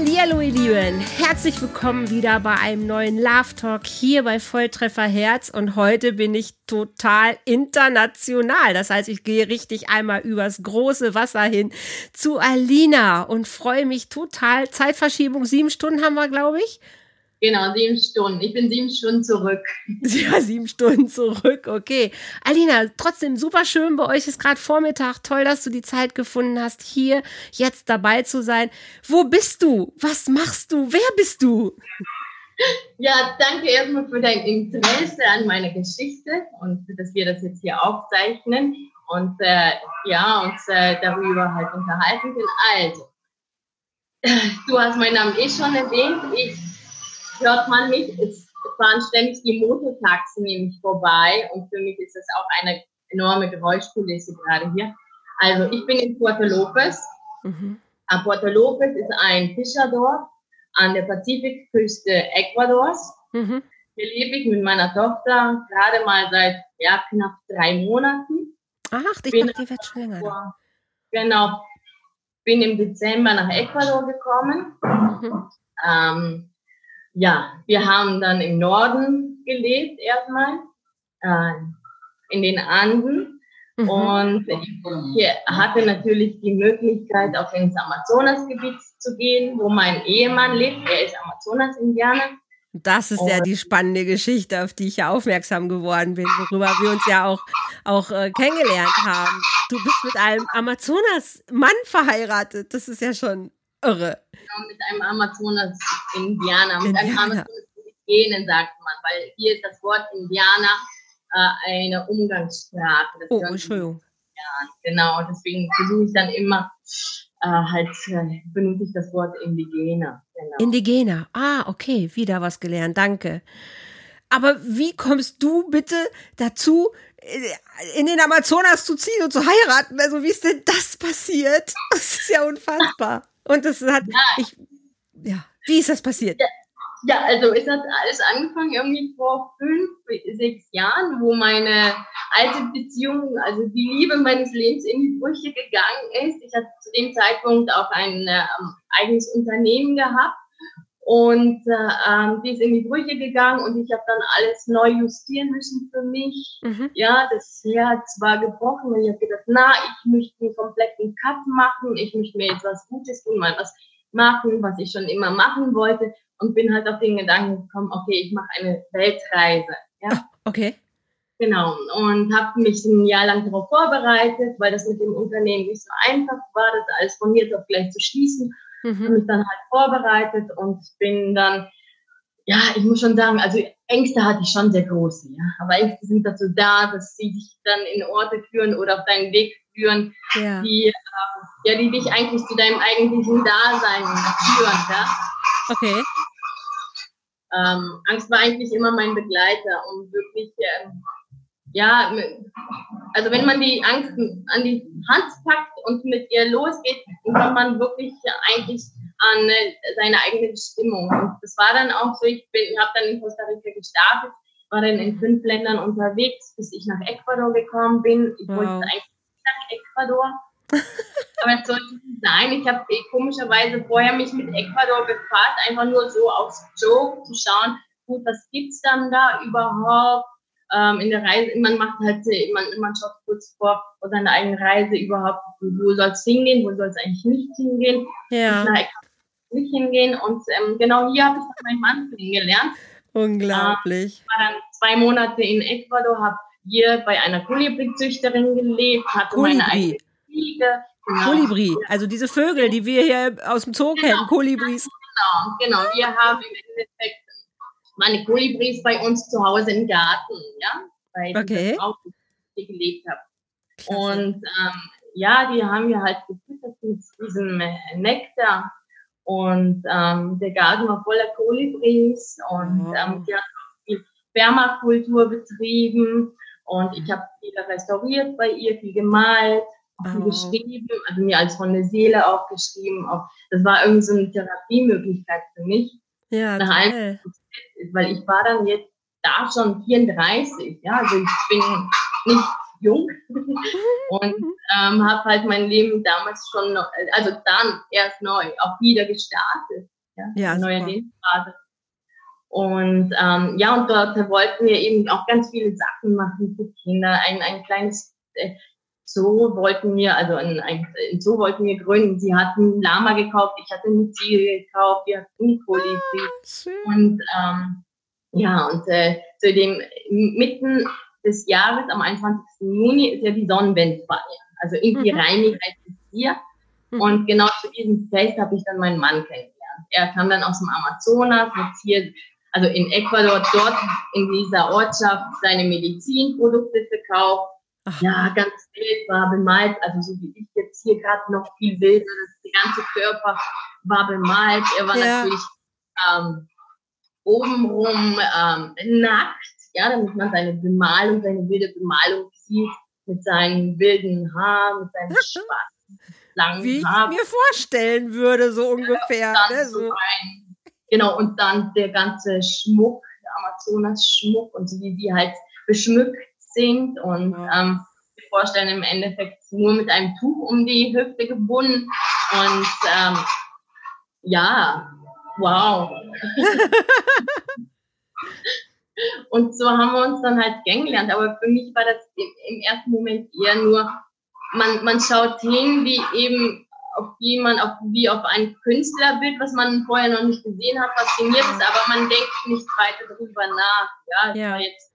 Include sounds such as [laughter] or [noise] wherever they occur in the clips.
Hallo ihr Lieben, herzlich willkommen wieder bei einem neuen Love Talk hier bei Volltreffer Herz und heute bin ich total international. Das heißt, ich gehe richtig einmal übers große Wasser hin zu Alina und freue mich total. Zeitverschiebung, sieben Stunden haben wir, glaube ich. Genau, sieben Stunden. Ich bin sieben Stunden zurück. [laughs] Ja, sieben Stunden zurück, okay. Alina, trotzdem super schön, bei euch ist gerade Vormittag. Toll, dass du die Zeit gefunden hast, hier jetzt dabei zu sein. Wo bist du? Was machst du? Wer bist du? [laughs] Ja, danke erstmal für dein Interesse an meiner Geschichte und dass wir das jetzt hier aufzeichnen und äh, ja, uns äh, darüber halt unterhalten können. Also, [laughs] du hast meinen Namen eh schon erwähnt. Ich hört man mich. Es fahren ständig die Mototaxen nämlich vorbei und für mich ist das auch eine enorme Geräuschkulisse gerade hier. Also ich bin in Puerto Lopez. Mhm. Puerto Lopez ist ein Fischerdorf an der Pazifikküste Ecuadors. Mhm. Hier lebe ich mit meiner Tochter gerade mal seit ja, knapp drei Monaten. Ach, ich bin dachte, die wird schon länger. Genau. Bin im Dezember nach Ecuador gekommen. Mhm. Ähm, ja, wir haben dann im Norden gelebt erstmal, äh, in den Anden. Mhm. Und ich hatte natürlich die Möglichkeit, auch ins Amazonasgebiet zu gehen, wo mein Ehemann lebt. Er ist Amazonas-Indianer. Das ist ja die spannende Geschichte, auf die ich ja aufmerksam geworden bin, worüber wir uns ja auch, auch äh, kennengelernt haben. Du bist mit einem Amazonas-Mann verheiratet. Das ist ja schon irre. Genau, mit einem Amazonas-Indianer, mit einem Amazonas-Indigenen, sagt man, weil hier ist das Wort Indianer äh, eine Umgangssprache. Das oh, Entschuldigung. Ja, genau, deswegen versuche ich dann immer äh, halt, äh, benutze ich das Wort Indigener. Genau. Indigener, ah, okay, wieder was gelernt, danke. Aber wie kommst du bitte dazu, äh, in den Amazonas zu ziehen und zu heiraten? Also wie ist denn das passiert? [laughs] Das ist ja unfassbar. Und das hat, ja. ich, ja, wie ist das passiert? Ja. Ja, also es hat alles angefangen irgendwie vor fünf, sechs Jahren, wo meine alte Beziehung, also die Liebe meines Lebens in die Brüche gegangen ist. Ich hatte zu dem Zeitpunkt auch ein äh, eigenes Unternehmen gehabt und äh, ähm, die ist in die Brüche gegangen und ich habe dann alles neu justieren müssen für mich. Mhm. Ja, das Herz war gebrochen und ich habe gedacht, na, ich möchte einen kompletten Cut machen, ich möchte mir jetzt was Gutes tun, mal was machen, was ich schon immer machen wollte und bin halt auf den Gedanken gekommen, okay, ich mache eine Weltreise. Ja? Okay. Genau, und habe mich ein Jahr lang darauf vorbereitet, weil das mit dem Unternehmen nicht so einfach war, das alles von jetzt auf gleich zu schließen Mhm. Habe mich dann halt vorbereitet und bin dann, ja, ich muss schon sagen, also Ängste hatte ich schon sehr große, ja. Aber Ängste sind dazu da, dass sie dich dann in Orte führen oder auf deinen Weg führen, ja. die, äh, ja, die dich eigentlich zu deinem eigentlichen Dasein führen, ja. Okay. Ähm, Angst war eigentlich immer mein Begleiter, um wirklich, äh, ja, also wenn man die Angst an die Hand packt und mit ihr losgeht, dann kommt man wirklich eigentlich an äh, seine eigene Bestimmung. Und das war dann auch so, ich bin, habe dann in Costa Rica gestartet, war dann in fünf Ländern unterwegs, bis ich nach Ecuador gekommen bin. Ich wow. wollte eigentlich nach Ecuador. [laughs] Aber es sollte nicht sein. Ich habe eh komischerweise vorher mich mit Ecuador befasst, einfach nur so aufs Joke zu schauen, gut, was gibt's dann da überhaupt? Ähm, in der Reise, man macht halt, man, man schaut kurz vor, vor seiner eigenen Reise überhaupt, wo soll es hingehen, wo soll es eigentlich nicht hingehen. Ja. nicht hingehen. Und ähm, genau hier habe ich meinen Mann kennengelernt. Unglaublich. Ähm, war dann zwei Monate in Ecuador, habe hier bei einer Kolibri-Züchterin gelebt, hatte Kolibri. meine eigene Fliege. Genau. Kolibri, also diese Vögel, die wir hier aus dem Zoo genau. kennen, Kolibris. Genau, genau. Wir haben im Endeffekt meine Kolibris bei uns zu Hause im Garten, ja, weil okay. ich auch hier gelebt habe. Und ähm, ja, die haben wir halt gefüttert mit diesem Nektar. Und ähm, der Garten war voller Kolibris und oh. ähm, die hat auch viel Permakultur betrieben. Und ich habe viel restauriert bei ihr, viel gemalt. oh. geschrieben, also mir als von der Seele aufgeschrieben. Auch, das war irgendwie so eine Therapiemöglichkeit für mich. Ja, Nach allem, weil ich war dann jetzt da schon 34, ja, also ich bin nicht jung [laughs] und ähm, habe halt mein Leben damals schon, noch, also dann erst neu, auch wieder gestartet, ja, ja neue Lebensphase. Und ähm, ja, und dort wollten wir eben auch ganz viele Sachen machen für Kinder. Ein, ein kleines äh, Zoo wollten wir, also ein, ein, Zoo wollten wir gründen. Sie hatten Lama gekauft, ich hatte eine Ziege gekauft, wir hatten Kolibri. Ah, und ähm, ja, und äh, zu dem mitten des Jahres, am 21. Juni, ist ja die Sonnenwendfeier. Also irgendwie mhm. Reini heißt es hier. Mhm. Und genau zu diesem Fest habe ich dann meinen Mann kennengelernt. Er kam dann aus dem Amazonas, hat hier also in Ecuador, dort in dieser Ortschaft seine Medizinprodukte verkauft. Ach. Ja, ganz wild, war bemalt, also so wie ich jetzt hier gerade noch viel wilder, der ganze Körper war bemalt. Er war ja. natürlich ähm, obenrum ähm, nackt, ja, damit man seine Bemalung, seine wilde Bemalung sieht, mit seinen wilden Haaren, mit seinem [laughs] schwarzen, langen Wie ich mir vorstellen würde, so ungefähr. Ja, ne, so. ein, Genau, und dann der ganze Schmuck, der Amazonas-Schmuck und so wie die halt beschmückt sind und ähm, wir vorstellen im Endeffekt nur mit einem Tuch um die Hüfte gebunden und ähm, ja, wow. [laughs] und so haben wir uns dann halt kennengelernt, aber für mich war das im ersten Moment eher nur, man, man schaut hin, wie eben auf die man, auf, wie auf ein Künstlerbild, was man vorher noch nicht gesehen hat, fasziniert ist, aber man denkt nicht weiter darüber nach. Ja, ja. war jetzt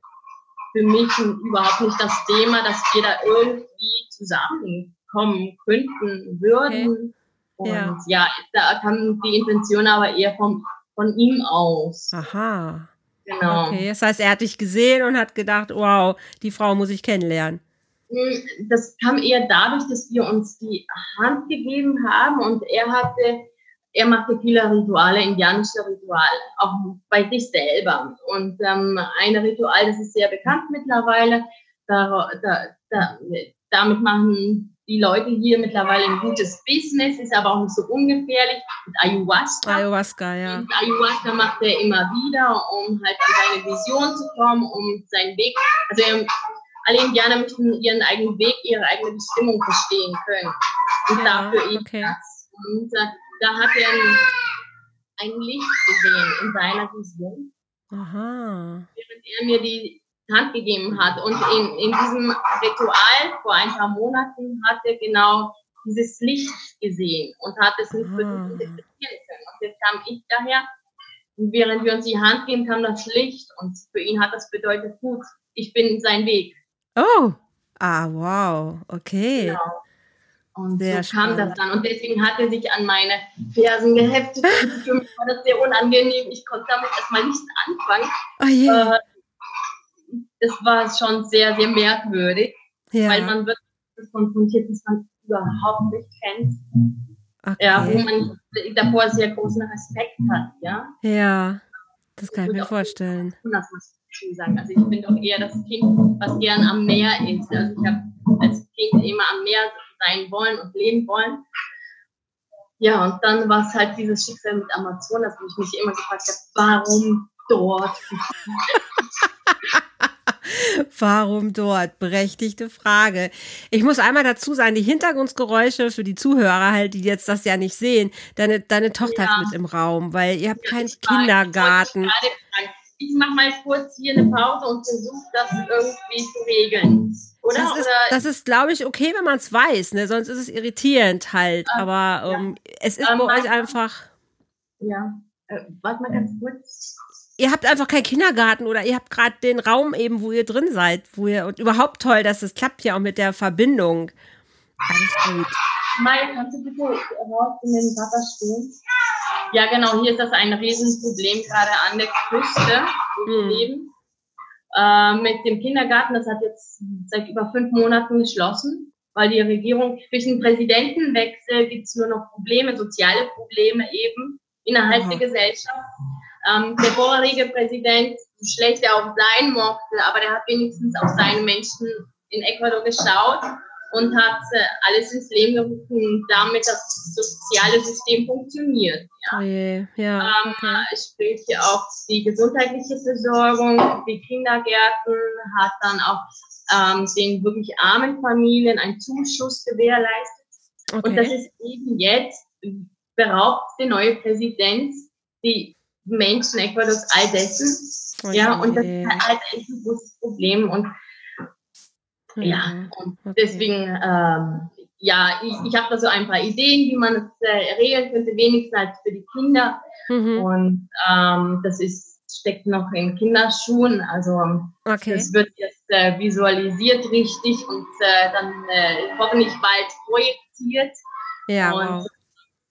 für mich überhaupt nicht das Thema, dass wir da irgendwie zusammenkommen könnten, würden. Okay. Und ja. ja, da kam die Intention aber eher vom, von ihm aus. Aha. Genau. Okay, das heißt, er hat dich gesehen und hat gedacht, wow, die Frau muss ich kennenlernen. Hm, das kam eher dadurch, dass wir uns die Hand gegeben haben und er hatte, er machte viele Rituale, indianische Rituale, auch bei sich selber. Und ähm, ein Ritual, das ist sehr bekannt mittlerweile, da, da, da, damit machen die Leute hier mittlerweile ein gutes Business, ist aber auch nicht so ungefährlich. Mit Ayahuasca. Ayahuasca, ja. Und Ayahuasca macht er immer wieder, um halt an seine Vision zu kommen, um seinen Weg, also er alle Indianer möchten ihren eigenen Weg, ihre eigene Bestimmung verstehen können. Und ja, dafür eben okay. das. Und äh, da hat er ein, ein Licht gesehen in seiner Vision. Aha. Während er mir die Hand gegeben hat. Und in, in diesem Ritual vor ein paar Monaten hat er genau dieses Licht gesehen und hat es nicht versucht interpretieren können. Und jetzt kam ich daher, und während wir uns die Hand geben, kam das Licht und für ihn hat das bedeutet, gut, ich bin sein Weg. Oh, ah, wow, okay. Genau. Und sehr so kam das dann. Und deswegen hat er sich an meine Fersen geheftet. für mich war das sehr unangenehm. Ich konnte damit erstmal nichts anfangen. Oh yeah. das war schon sehr, sehr merkwürdig, ja. weil man wird konfrontiert, dass man überhaupt nicht kennt. Okay. Ja, wo man davor sehr großen Respekt hat, ja. Ja, das kann ich mir vorstellen. Das muss ich sagen. Also ich bin doch eher das Kind, was gern am Meer ist. Also ich habe als Kind immer am Meer sein wollen und leben wollen. Ja, und dann war es halt dieses Schicksal mit Amazonas, wo ich mich immer gefragt habe, warum dort? [laughs] Warum dort? Berechtigte Frage. Ich muss einmal dazu sagen, die Hintergrundgeräusche für die Zuhörer halt, die jetzt das ja nicht sehen, deine, deine Tochter ja. ist mit im Raum, weil ihr habt keinen Kindergarten. Ich, ich mache mal kurz hier eine Pause und versuche das irgendwie zu regeln. Oder? Das ist, das ist glaube ich, okay, wenn man es weiß, ne? sonst ist es irritierend halt. Ähm, Aber ähm, ja. es ist ähm, bei euch einfach. Ja, äh, warte mal ganz kurz ihr habt einfach keinen Kindergarten oder ihr habt gerade den Raum eben, wo ihr drin seid, wo ihr und überhaupt toll, dass es klappt ja auch mit der Verbindung. Alles gut. Mai, kannst du bitte raus in den Wasser stehen? Ja, genau, hier ist das ein Riesenproblem, gerade an der Küste, wo wir hm. leben. Äh, mit dem Kindergarten, das hat jetzt seit über fünf Monaten geschlossen, weil die Regierung durch den Präsidentenwechsel gibt es nur noch Probleme, soziale Probleme eben innerhalb Aha. der Gesellschaft. Ähm, der vorherige Präsident, so schlecht er auch sein mochte, aber der hat wenigstens auf seine Menschen in Ecuador geschaut und hat äh, alles ins Leben gerufen, damit das soziale System funktioniert. Ja, Okay, ja. ähm, Okay. sprich auch die gesundheitliche Versorgung, die Kindergärten hat dann auch ähm, den wirklich armen Familien einen Zuschuss gewährleistet. Und das Okay. ist eben jetzt, beraubt der neue Präsident die Menschen Ecuadors all dessen. Oh Ja, und das ist halt echt ein großes Problem. Und ja, Mhm. und Okay. deswegen, ähm, ja, ich, ich habe da so ein paar Ideen, wie man es äh, regeln könnte, wenigstens halt für die Kinder. Mhm. Und ähm, das ist, steckt noch in Kinderschuhen. Also Okay. das wird jetzt äh, visualisiert richtig und äh, dann äh, hoffentlich bald projiziert. Ja, und wow.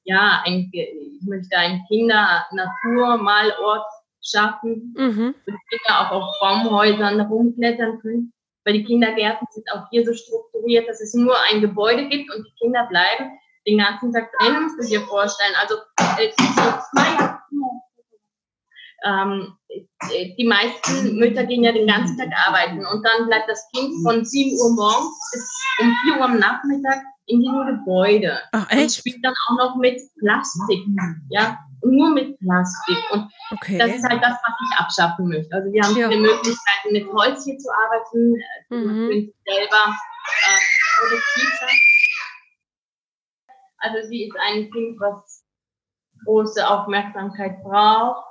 ja, ein, ich möchte einen Kinder-Natur-Malort schaffen, Mhm. wo die Kinder auch auf Baumhäusern rumklettern können. Weil die Kindergärten sind auch hier so strukturiert, dass es nur ein Gebäude gibt und die Kinder bleiben den ganzen Tag drin, musst du dir vorstellen. Also äh, zwei, ähm, äh, die meisten Mütter gehen ja den ganzen Tag arbeiten und dann bleibt das Kind von 7 Uhr morgens bis um 4 Uhr am Nachmittag in diesem Gebäude Ach, und spielt dann auch noch mit Plastik, ja, nur mit Plastik. Und das Okay. ist halt das, was ich abschaffen möchte. Also wir haben Ja. viele Möglichkeiten, mit Holz hier zu arbeiten, äh, Mhm. selber äh, produktiv sein. Also sie ist ein Kind, was große Aufmerksamkeit braucht.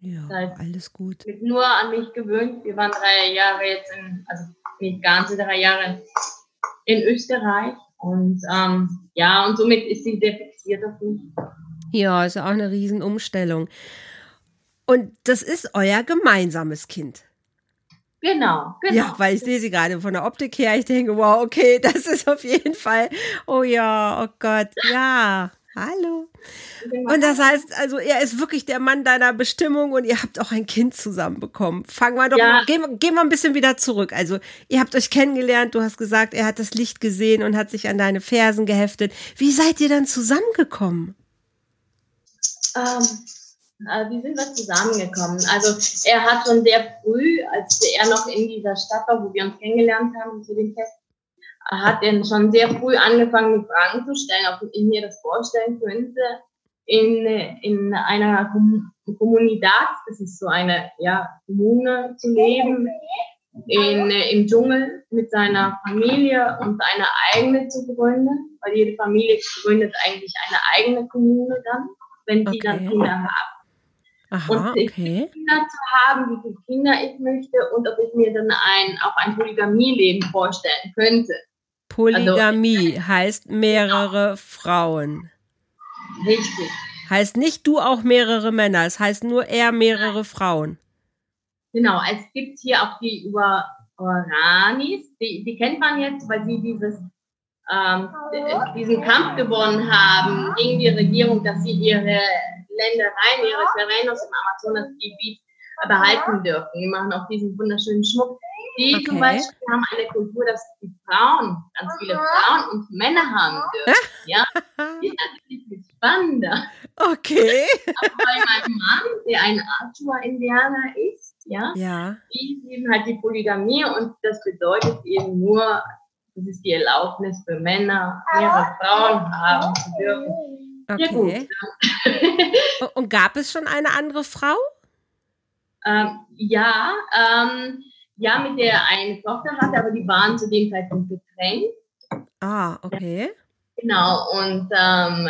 Ja, Halt. alles gut. Wird nur an mich gewöhnt. Wir waren drei Jahre jetzt in, also nicht ganze drei Jahre in Österreich. Und ähm, ja, und somit ist sie sehr fixiert auf mich. Ja, ist ja auch eine Riesenumstellung. Und das ist euer gemeinsames Kind. Genau, genau. Ja, weil ich sehe sie gerade von der Optik her. Ich denke, wow, okay, [laughs] das ist auf jeden Fall. Oh ja, oh Gott, ja. Hallo. Genau. Und das heißt, also er ist wirklich der Mann deiner Bestimmung und ihr habt auch ein Kind zusammen bekommen. Fangen wir doch Ja. mal, gehen, gehen wir ein bisschen wieder zurück. Also ihr habt euch kennengelernt, du hast gesagt, er hat das Licht gesehen und hat sich an deine Fersen geheftet. Wie seid ihr dann zusammengekommen? Ähm, äh, wie sind wir zusammengekommen? Also er hat schon sehr früh, als er noch in dieser Stadt war, wo wir uns kennengelernt haben zu dem Fest, hat er schon sehr früh angefangen, Fragen zu stellen, ob ich mir das vorstellen könnte, in, in einer Kom Kommunidad, das ist so eine ja, Kommune zu leben, in, im Dschungel mit seiner Familie und eine eigene zu gründen, weil jede Familie gründet eigentlich eine eigene Kommune dann, wenn dann Okay. Kinder haben. Aha, Und ich- okay. Kinder zu haben, wie viele Kinder ich möchte und ob ich mir dann ein, auch ein Polygamie-Leben vorstellen könnte. Polygamie heißt mehrere Frauen. Richtig. Heißt nicht du auch mehrere Männer, es heißt nur er mehrere Frauen. Genau, es gibt hier auch die Uaranis, die, die kennt man jetzt, weil sie dieses, ähm, diesen Kampf gewonnen haben gegen die Regierung, dass sie ihre Ländereien, ihre Terrenos im Amazonasgebiet behalten dürfen. Die machen auch diesen wunderschönen Schmuck. Die Okay. zum Beispiel haben eine Kultur, dass die Frauen, ganz viele Frauen und Männer haben dürfen. [laughs] Ja, die ist natürlich viel spannender. Okay. Aber bei meinem Mann, der ein Arthur-Indianer ist, ja, Ja. die leben halt die Polygamie und das bedeutet eben nur, das ist die Erlaubnis für Männer, mehrere Frauen haben zu dürfen. Ja, Okay. gut. [laughs] Und gab es schon eine andere Frau? Ähm, ja, ähm, ja, mit der eine Tochter hatte, aber die waren zu dem Zeitpunkt getrennt. Ah, okay. Genau, und ähm,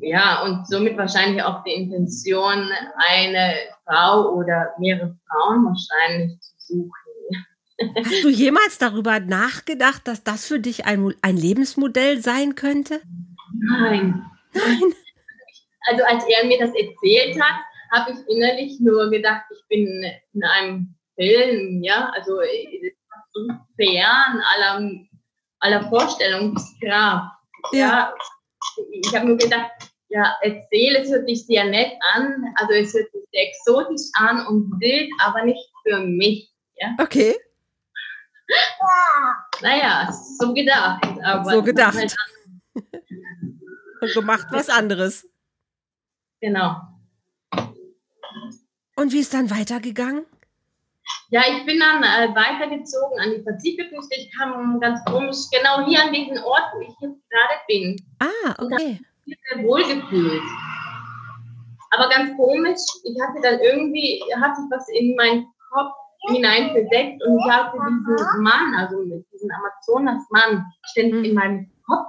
ja, und somit wahrscheinlich auch die Intention, eine Frau oder mehrere Frauen wahrscheinlich zu suchen. Hast du jemals darüber nachgedacht, dass das für dich ein, ein Lebensmodell sein könnte? Nein. Nein. Also als er mir das erzählt hat, habe ich innerlich nur gedacht, ich bin in einem Film, ja, also so fern aller, aller Vorstellungskraft. Ja. Ich habe nur gedacht, ja, erzähl, es hört sich sehr nett an, also es hört sich sehr exotisch an und wild, aber nicht für mich. Ja, Okay. [laughs] naja, so gedacht. Aber So gedacht. Halt, Und [laughs] gemacht was anderes. genau. Und wie ist dann weitergegangen? ja, ich bin dann äh, weitergezogen an die Pazifikküste. Ich kam ganz komisch genau hier an diesen Ort, wo ich jetzt gerade bin. Ah, okay. Und habe mich sehr wohl gefühlt. Aber ganz komisch, ich hatte dann irgendwie, hat sich was in meinen Kopf hineinversetzt und ich hatte diesen Mann, also diesen Amazonas-Mann, ständig in meinem Kopf,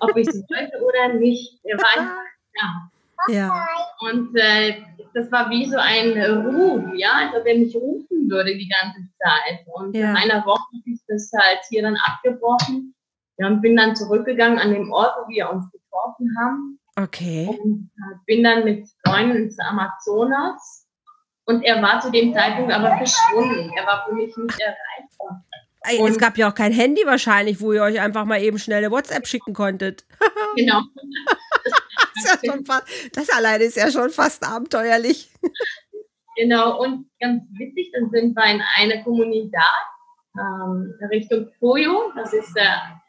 ob ich es wollte oder nicht. Er war einfach da. Ja. Und äh, das war wie so ein Ruf, ja, als ob er mich rufen würde die ganze Zeit. Und ja. in einer Woche ist das halt hier dann abgebrochen. Ja, und bin dann zurückgegangen an den Ort, wo wir uns getroffen haben. Okay. Und äh, bin dann mit Freunden ins Amazonas. Und er war zu dem Zeitpunkt aber verschwunden. Er war für mich nicht erreichbar. Und es gab ja auch kein Handy wahrscheinlich, wo ihr euch einfach mal eben schnelle WhatsApp schicken konntet. [laughs] [laughs] genau. das, ja fast, das alleine ist ja schon fast abenteuerlich. Genau, und ganz witzig, dann sind wir in einer Kommunität ähm, Richtung Puyo. Das ist der,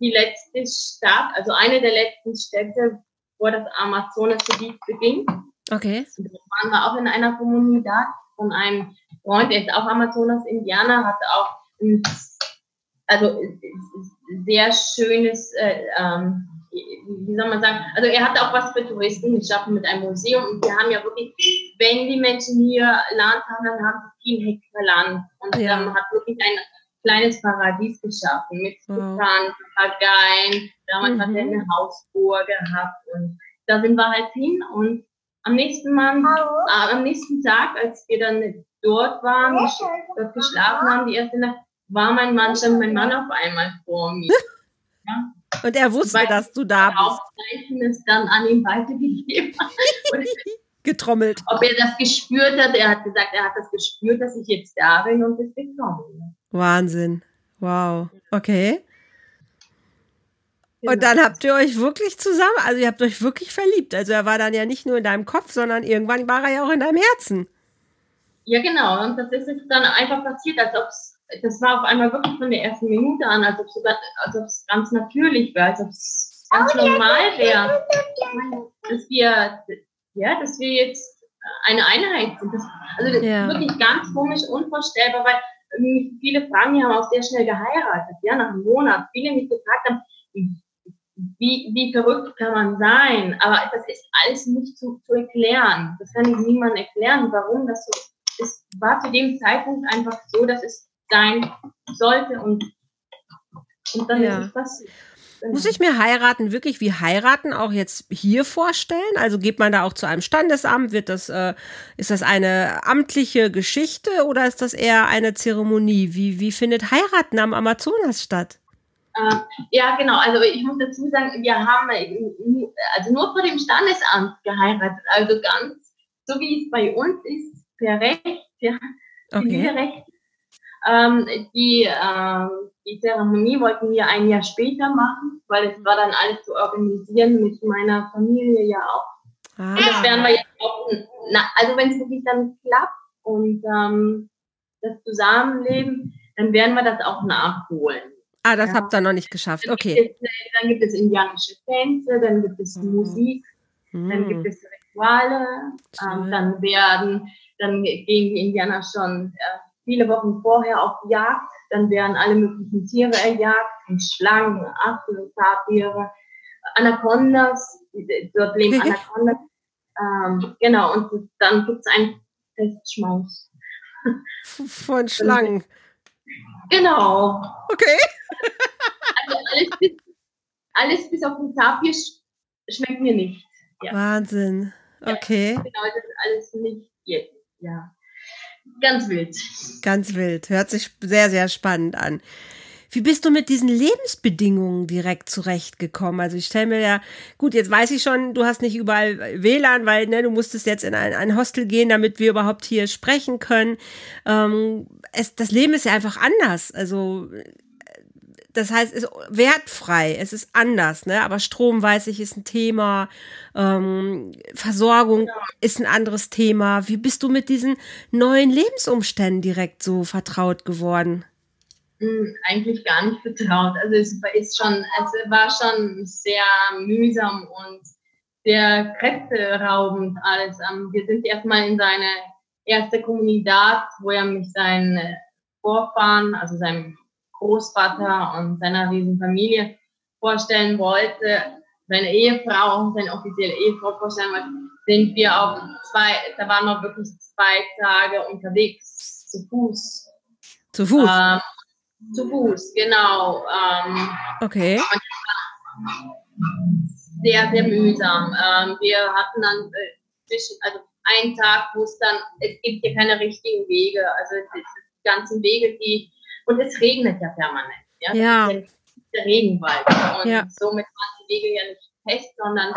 die letzte Stadt, also eine der letzten Städte, wo das Amazonasgebiet beginnt. Okay. Und da waren wir auch in einer Kommunität von einem Freund, der ist auch Amazonas-Indianer, hat auch ein, also sehr schönes äh, ähm, wie soll man sagen, also er hat auch was für Touristen geschaffen mit einem Museum und wir haben ja wirklich, wenn die Menschen hier Land haben, dann haben sie viel Hektar Land und ja. ähm, hat wirklich ein kleines Paradies geschaffen mit Tukan, wow. Papageien, damals mhm. hat er eine Hausbohr gehabt und da sind wir halt hin und am nächsten Mal, äh, am nächsten Tag, als wir dann dort waren, dort geschlafen haben, die erste Nacht, war mein Mann schon mein Mann auf einmal vor mir. [laughs] ja? Und er wusste, Weil dass du da bist. Aufzeichen ist dann an ihn weitergegeben. [laughs] Getrommelt. Ob er das gespürt hat, er hat gesagt, er hat das gespürt, dass ich jetzt da bin und es bekommen. Wahnsinn. Wow. Okay. Genau. Und dann habt ihr euch wirklich zusammen, also ihr habt euch wirklich verliebt. Also er war dann ja nicht nur in deinem Kopf, sondern irgendwann war er ja auch in deinem Herzen. Ja, genau. Und das ist dann einfach passiert, als ob es das war auf einmal wirklich von der ersten Minute an, als ob es, als ganz natürlich wäre, als ob es ganz normal wäre, dass wir, ja, dass wir jetzt eine Einheit sind. Das, also das ja. ist wirklich ganz komisch, unvorstellbar, weil viele Frauen hier haben auch sehr schnell geheiratet, ja, nach einem Monat. Viele mich gefragt haben, wie, wie verrückt kann man sein? Aber das ist alles nicht zu, zu erklären. Das kann ich niemandem erklären, warum das so ist. Es war zu dem Zeitpunkt einfach so, dass es sein sollte und, und dann ja. ist es passiert. Muss ich mir heiraten wirklich wie heiraten auch jetzt hier vorstellen? Also geht man da auch zu einem Standesamt? Wird das, äh, ist das eine amtliche Geschichte oder ist das eher eine Zeremonie? Wie, wie findet heiraten am Amazonas statt? Äh, ja, genau. Also ich muss dazu sagen, wir haben also nur vor dem Standesamt geheiratet. Also ganz so wie es bei uns ist, per Recht, ja, okay. Recht ähm, die, äh, die Zeremonie wollten wir ein Jahr später machen, weil es war dann alles zu organisieren mit meiner Familie ja auch. Ah. Und das werden wir jetzt auch, na, also wenn es wirklich dann klappt und ähm, das Zusammenleben, dann werden wir das auch nachholen. Ah, das ja. habt ihr noch nicht geschafft, dann okay. Gibt es, dann gibt es indianische Tänze, dann gibt es mhm. Musik, mhm. dann gibt es Rituale, ähm, dann werden, dann gehen die Indianer schon äh, viele Wochen vorher auf Jagd. Dann werden alle möglichen Tiere erjagt, Schlangen, Affen, Tapire, Anacondas, dort leben [laughs] Anacondas. Ähm, genau, und dann gibt es einen Festschmaus. Von [laughs] Schlangen. Genau. Okay. Alles bis, alles bis auf den Tapir schmeckt mir nicht. Ja. Wahnsinn. Okay. Ja, genau, das ist alles nicht. Ja. Ganz wild. Ganz wild. Hört sich sehr, sehr spannend an. Wie bist du mit diesen Lebensbedingungen direkt zurechtgekommen? Also ich stelle mir ja, gut, jetzt weiß ich schon, du hast nicht überall WLAN, weil ne, du musstest jetzt in ein, ein Hostel gehen, damit wir überhaupt hier sprechen können. Ähm, es, das Leben ist ja einfach anders. Also das heißt, es ist wertfrei, es ist anders, ne? Aber Strom, weiß ich, ist ein Thema, ähm, Versorgung ja. ist ein anderes Thema. Wie bist du mit diesen neuen Lebensumständen direkt so vertraut geworden? Hm, eigentlich gar nicht vertraut. Also es ist schon, es war schon sehr mühsam und sehr kräfteraubend alles. Wir sind erstmal in seine erste Kommunität, wo er mich seinen Vorfahren, also seinem Großvater und seiner riesen Familie vorstellen wollte, seine Ehefrau, seine offizielle Ehefrau vorstellen wollte, sind wir auch zwei, da waren wir wirklich zwei Tage unterwegs, zu Fuß. Zu Fuß? Ähm, zu Fuß, genau. Ähm, okay. Sehr, sehr mühsam. Ähm, wir hatten dann äh, zwischen, also einen Tag, wo es dann, es gibt hier keine richtigen Wege, also die ganzen Wege, die, und es regnet ja permanent. Ja. ja. der Regenwald. Und ja. somit waren die Wege ja nicht fest, sondern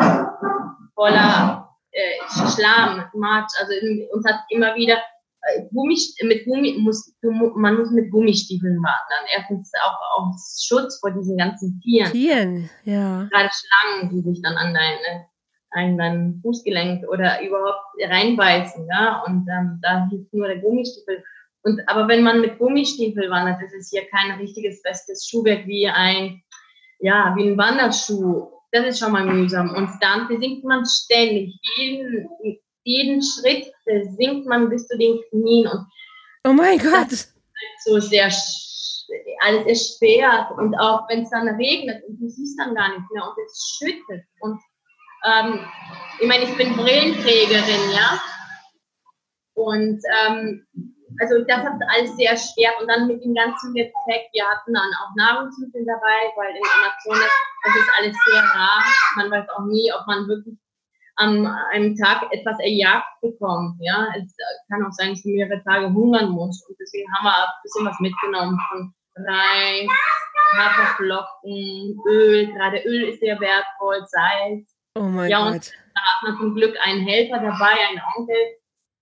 voller äh, Schlamm, Matsch. Also uns hat immer wieder äh, Gummi, mit Gummi muss, man muss mit Gummistiefeln wandern. Erstens auch aus Schutz vor diesen ganzen Tieren. Tieren, ja. Gerade Schlangen, die sich dann an deine an dein Fußgelenk oder überhaupt reinbeißen, ja. Und ähm, da hilft nur der Gummistiefel. Und aber wenn man mit Gummistiefel wandert, das ist hier kein richtiges festes Schuhwerk wie ein ja wie ein Wanderschuh. Das ist schon mal mühsam. Und dann sinkt man ständig jeden jeden Schritt sinkt man bis zu den Knien und oh mein Gott so sehr alles erschwert und auch wenn es dann regnet und du siehst dann gar nicht mehr und es schüttet und ähm, ich meine, ich bin Brillenträgerin, ja. Und ähm, also das hat alles sehr schwer. Und dann mit dem ganzen Gepäck, wir hatten dann auch Nahrungsmittel dabei, weil in Amazonas, das ist alles sehr rar. Man weiß auch nie, ob man wirklich an einem Tag etwas erjagt bekommt. Ja, es kann auch sein, dass man mehrere Tage hungern muss. Und deswegen haben wir ein bisschen was mitgenommen von Reis, Haferflocken, Öl. Gerade Öl ist sehr wertvoll, Salz. Oh mein ja, Gott. Und da hat man zum Glück einen Helfer dabei, einen Onkel.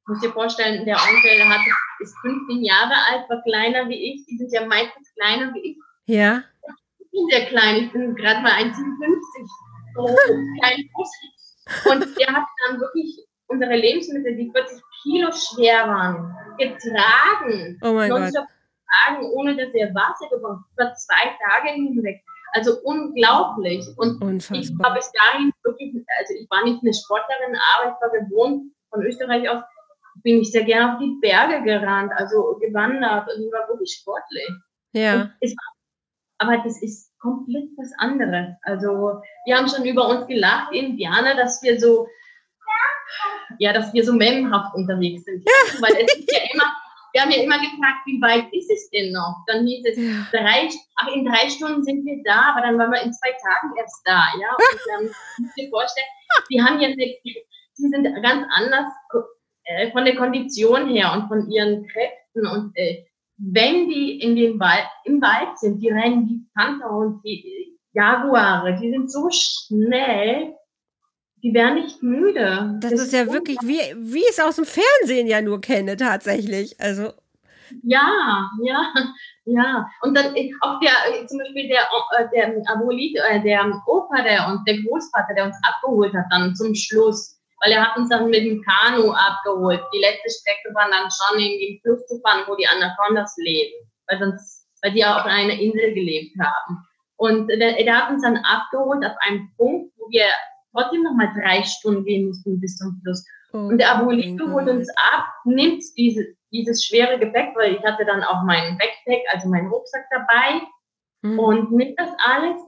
Ich muss dir vorstellen, der Onkel hat, ist 15 Jahre alt, war kleiner wie ich. Die sind ja meistens kleiner wie ich. Ja. Ich bin sehr klein, ich bin gerade mal 1,57. So klein Und der hat dann wirklich unsere Lebensmittel, die 40 Kilo schwer waren, getragen. Oh mein Gott. Tagen, ohne dass er Wasser gebraucht Über zwei Tage hinweg. Also unglaublich. Und Unfassbar. ich war bis dahin wirklich, also ich war nicht eine Sportlerin, aber ich war gewohnt, von Österreich aus bin ich sehr gerne auf die Berge gerannt, also gewandert und ich war wirklich sportlich. Ja. War, aber das ist komplett was anderes. Also wir haben schon über uns gelacht, Indianer, dass wir so, ja, dass wir so memhaft unterwegs sind. Ja. [laughs] Weil es ist ja immer, wir haben ja immer gefragt, wie weit ist es denn noch? Dann hieß es, ja. drei, ach, in drei Stunden sind wir da, aber dann waren wir in zwei Tagen erst da, ja. [laughs] Und dann muss dir vorstellen, die haben ja, eine, die sind ganz anders äh, von der Kondition her und von ihren Kräften und äh, wenn die in den Wald, im Wald sind, die rennen wie Panther und die Jaguare, die sind so schnell, die werden nicht müde. Das, das ist ja wirklich, wie, wie ich es aus dem Fernsehen ja nur kenne, tatsächlich. Also. Ja, ja, ja. Und dann auch der, zum Beispiel der, äh, der Abolit, äh, der Opa der und der Großvater, der uns abgeholt hat, dann zum Schluss, weil er hat uns dann mit dem Kanu abgeholt. Die letzte Strecke war dann schon in den Fluss zu fahren, wo die Anacondas leben, weil sonst, weil die auch auf einer Insel gelebt haben. Und der, der hat uns dann abgeholt auf einem Punkt, wo wir trotzdem noch mal drei Stunden gehen mussten bis zum Schluss. Oh, und der Abuelito holt uns ab, nimmt diese, dieses schwere Gepäck, weil ich hatte dann auch meinen Backpack, also meinen Rucksack dabei mhm. und nimmt das alles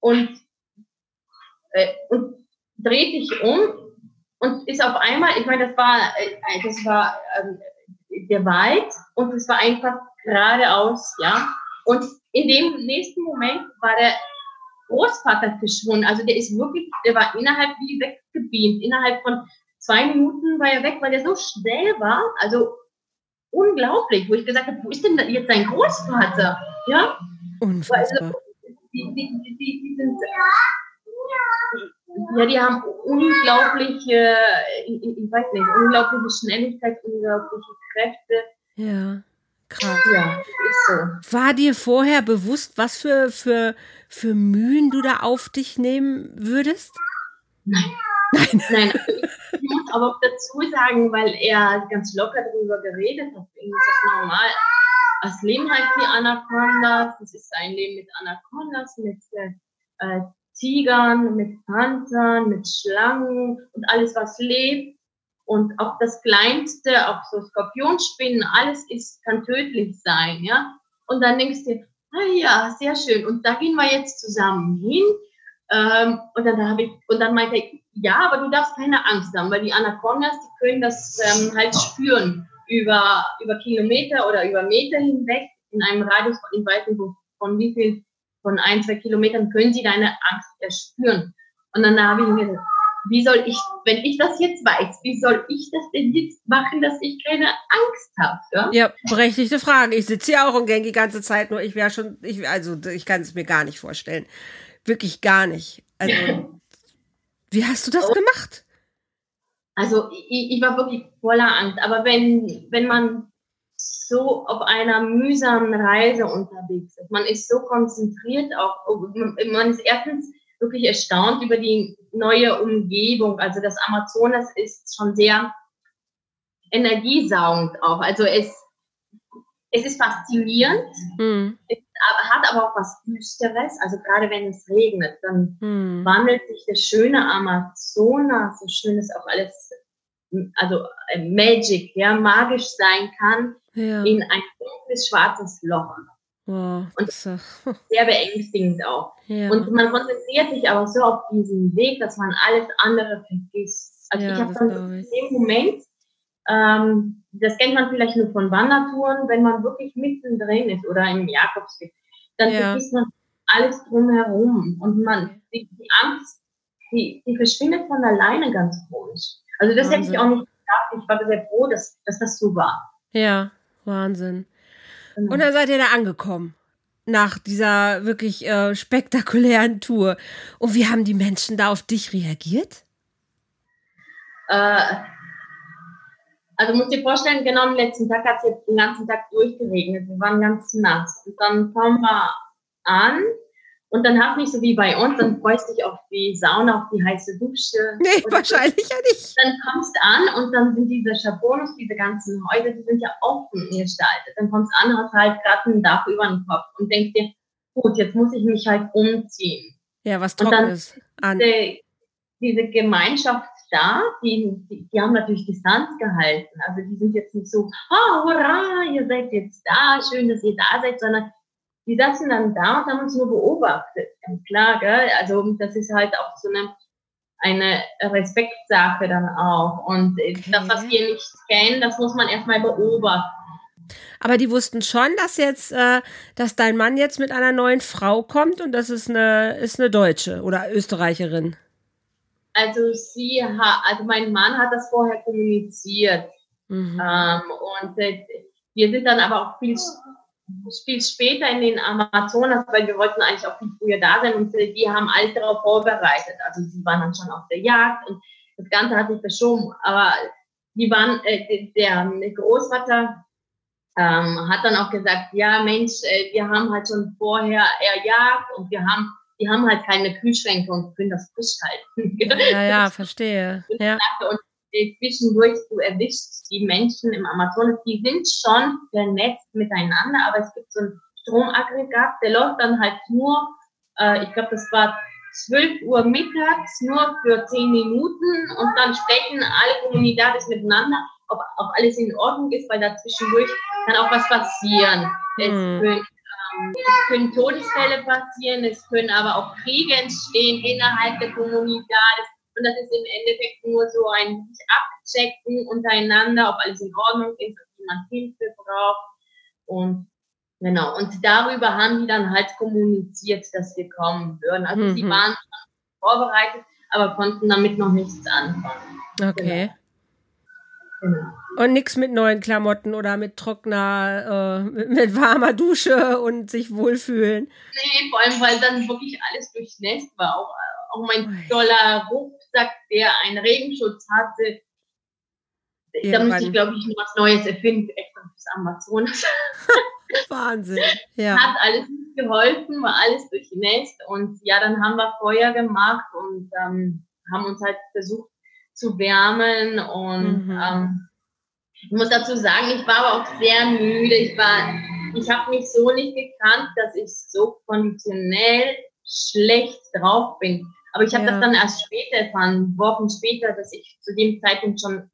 und, äh, und dreht sich um und ist auf einmal, ich meine, das war, äh, das war äh, der Wald und es war einfach geradeaus, ja. Und in dem nächsten Moment war der Großvater verschwunden. Also der ist wirklich, der war innerhalb wie weggebeamt. Innerhalb von zwei Minuten war er weg, weil er so schnell war. Also unglaublich, wo ich gesagt habe, wo ist denn jetzt dein Großvater? Ja? Unfassbar. Also, die, die, die, die sind, ja, die haben unglaubliche, ich, ich weiß nicht, unglaubliche Schnelligkeit, unglaubliche Kräfte. Ja. Krass. Ja, ist so. War dir vorher bewusst, was für, für, für Mühen du da auf dich nehmen würdest? Nein. Nein. Nein. [laughs] Ich muss aber auch dazu sagen, weil er ganz locker darüber geredet hat, ist das normal. Das Leben heißt die Anacondas, das ist ein Leben mit Anacondas, mit äh, Tigern, mit Panzern, mit Schlangen und alles, was lebt. und auch das Kleinste, auch so Skorpionspinnen, alles ist, kann tödlich sein, ja. Und dann denkst du, ah ja, sehr schön. Und da gehen wir jetzt zusammen hin. Ähm, und dann habe ich, und dann meinte ich, ja, aber du darfst keine Angst haben, weil die Anacondas, die können das ähm, halt spüren über, über Kilometer oder über Meter hinweg in einem Radius von, ich weiß nicht, von wie viel, von ein, zwei Kilometern können sie deine Angst erspüren. Und dann habe ich mir gedacht, wie soll ich, wenn ich das jetzt weiß, wie soll ich das denn jetzt machen, dass ich keine Angst habe? Ja? ja, berechtigte Frage. Ich sitze hier auch und denke die ganze Zeit nur, ich wäre schon, ich, also ich kann es mir gar nicht vorstellen. Wirklich gar nicht. Also, wie hast du das gemacht? Also ich, ich war wirklich voller Angst. Aber wenn, wenn man so auf einer mühsamen Reise unterwegs ist, man ist so konzentriert auch, man ist erstens wirklich erstaunt über die neue Umgebung. Also das Amazonas ist schon sehr energiesaugend auch. Also es, es ist faszinierend, mhm. es hat aber auch was Düsteres. Also gerade wenn es regnet, dann mhm. wandelt sich das schöne Amazonas, so schön es auch alles, also äh, Magic, ja, magisch sein kann, ja. in ein dunkles, schwarzes Loch. Oh, und so. [laughs] sehr beängstigend auch. Ja. Und man konzentriert sich aber so auf diesen Weg, dass man alles andere vergisst. Also ja, ich habe dann in dem Moment, ähm, das kennt man vielleicht nur von Wandertouren, wenn man wirklich mittendrin ist oder im Jakobsweg, dann vergisst man alles drumherum und man, die, die Angst, die, die verschwindet von alleine ganz komisch. Also das Wahnsinn. hätte ich auch nicht gedacht. Ich war sehr froh, dass, dass das so war. Ja, Wahnsinn. Genau. Und dann seid ihr da angekommen. Nach dieser wirklich äh, spektakulären Tour. Und wie haben die Menschen da auf dich reagiert? Äh, also musst dir vorstellen, genau am letzten Tag hat es jetzt den ganzen Tag durchgeregnet. Wir waren ganz nass. Und dann kommen wir an und dann hast nicht so wie bei uns, dann freust du dich auf die Sauna, auf die heiße Dusche. [laughs] Nee, wahrscheinlich ja nicht. Dann kommst du an und dann sind diese Schabonos, diese ganzen Häuser, die sind ja offen gestaltet. Dann kommst du an, hast halt gerade ein Dach über den Kopf und denkst dir, gut, jetzt muss ich mich halt umziehen. Ja, was Trockenes an. Diese, diese Gemeinschaft da, die, die, die, haben natürlich Distanz gehalten. Also die sind jetzt nicht so, oh, hurra, ihr seid jetzt da, schön, dass ihr da seid, sondern die saßen dann da und haben uns nur beobachtet. Klar, gell? also das ist halt auch so eine, eine Respektsache dann auch. Und okay. das, was wir nicht kennen, das muss man erstmal beobachten. Aber die wussten schon, dass jetzt, äh, dass dein Mann jetzt mit einer neuen Frau kommt und das ist eine, ist eine Deutsche oder Österreicherin. Also sie hat, also mein Mann hat das vorher kommuniziert. Mhm. Ähm, und äh, wir sind dann aber auch viel viel später in den Amazonas, weil wir wollten eigentlich auch viel früher da sein und die haben alles darauf vorbereitet. Also sie waren dann schon auf der Jagd und das Ganze hat sich verschoben. Aber die waren, äh, der Großvater ähm, hat dann auch gesagt, ja Mensch, äh, wir haben halt schon vorher erjagt und wir haben, die haben halt keine Kühlschränke und können das frisch halten. Ja, ja, [laughs] verstehe. Ja. Und zwischendurch, du erwischst die Menschen im Amazonas, die sind schon vernetzt miteinander, aber es gibt so ein Stromaggregat, der läuft dann halt nur, äh, ich glaube, das war 12 Uhr mittags, nur für 10 Minuten und dann sprechen alle Kommunidades miteinander, ob auch alles in Ordnung ist, weil dazwischendurch kann auch was passieren. Es, hm. können, ähm, es können Todesfälle passieren, es können aber auch Kriege entstehen innerhalb der Kommunidades und das ist im Endeffekt nur so ein Abchecken untereinander, ob alles in Ordnung ist, ob jemand Hilfe braucht. Und genau, und darüber haben die dann halt kommuniziert, dass wir kommen würden. Also mhm. sie waren vorbereitet, aber konnten damit noch nichts anfangen. Okay. Genau. genau. Und nichts mit neuen Klamotten oder mit trockener, äh, mit, mit, warmer Dusche und sich wohlfühlen. Nee, vor allem, weil dann wirklich alles durchnässt war. Auch, auch mein toller Ruck Rucksack, der einen Regenschutz hatte. Da müsste ich, glaube ich, noch was Neues erfinden, extra fürs Amazonas. [laughs] Wahnsinn. Ja. Hat alles nicht geholfen, war alles durchnässt. Und ja, dann haben wir Feuer gemacht und ähm, haben uns halt versucht zu wärmen. Und mhm. ähm, ich muss dazu sagen, ich war aber auch sehr müde. Ich war, ich habe mich so nicht gekannt, dass ich so konditionell schlecht drauf bin. Aber ich habe ja. das dann erst später erfahren, Wochen später, dass ich zu dem Zeitpunkt schon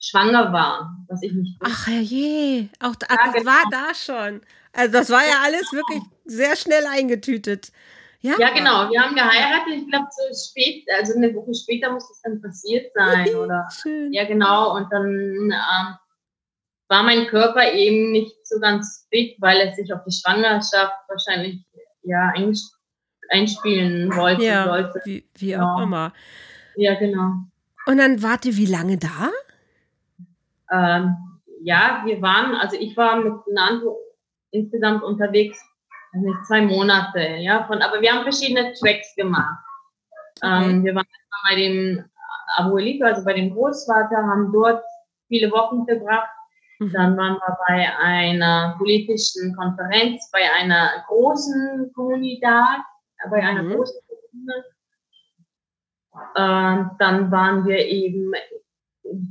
schwanger war, was ich nicht wusste. Ach je, auch da, das genau. war da schon. Also das war ja alles wirklich sehr schnell eingetütet. Ja, ja genau. Wir haben geheiratet. Ich glaube, so spät, also eine Woche später muss das dann passiert sein. [laughs] oder Schön. Ja, genau. Und dann ähm, war mein Körper eben nicht so ganz fit, weil er sich auf die Schwangerschaft wahrscheinlich ja einspielen wollte. Ja, sollte. Wie, wie genau. auch immer. Ja, genau. Und dann wart ihr wie lange da? Ähm, ja, wir waren, also ich war mit Nando insgesamt unterwegs, nicht zwei Monate, ja, von, aber wir haben verschiedene Tracks gemacht. Okay. Ähm, wir waren bei dem Abuelito, also bei dem Großvater, haben dort viele Wochen verbracht. Mhm. Dann waren wir bei einer politischen Konferenz, bei einer großen Kommunität, bei einer mhm. großen Kommune. Äh, dann waren wir eben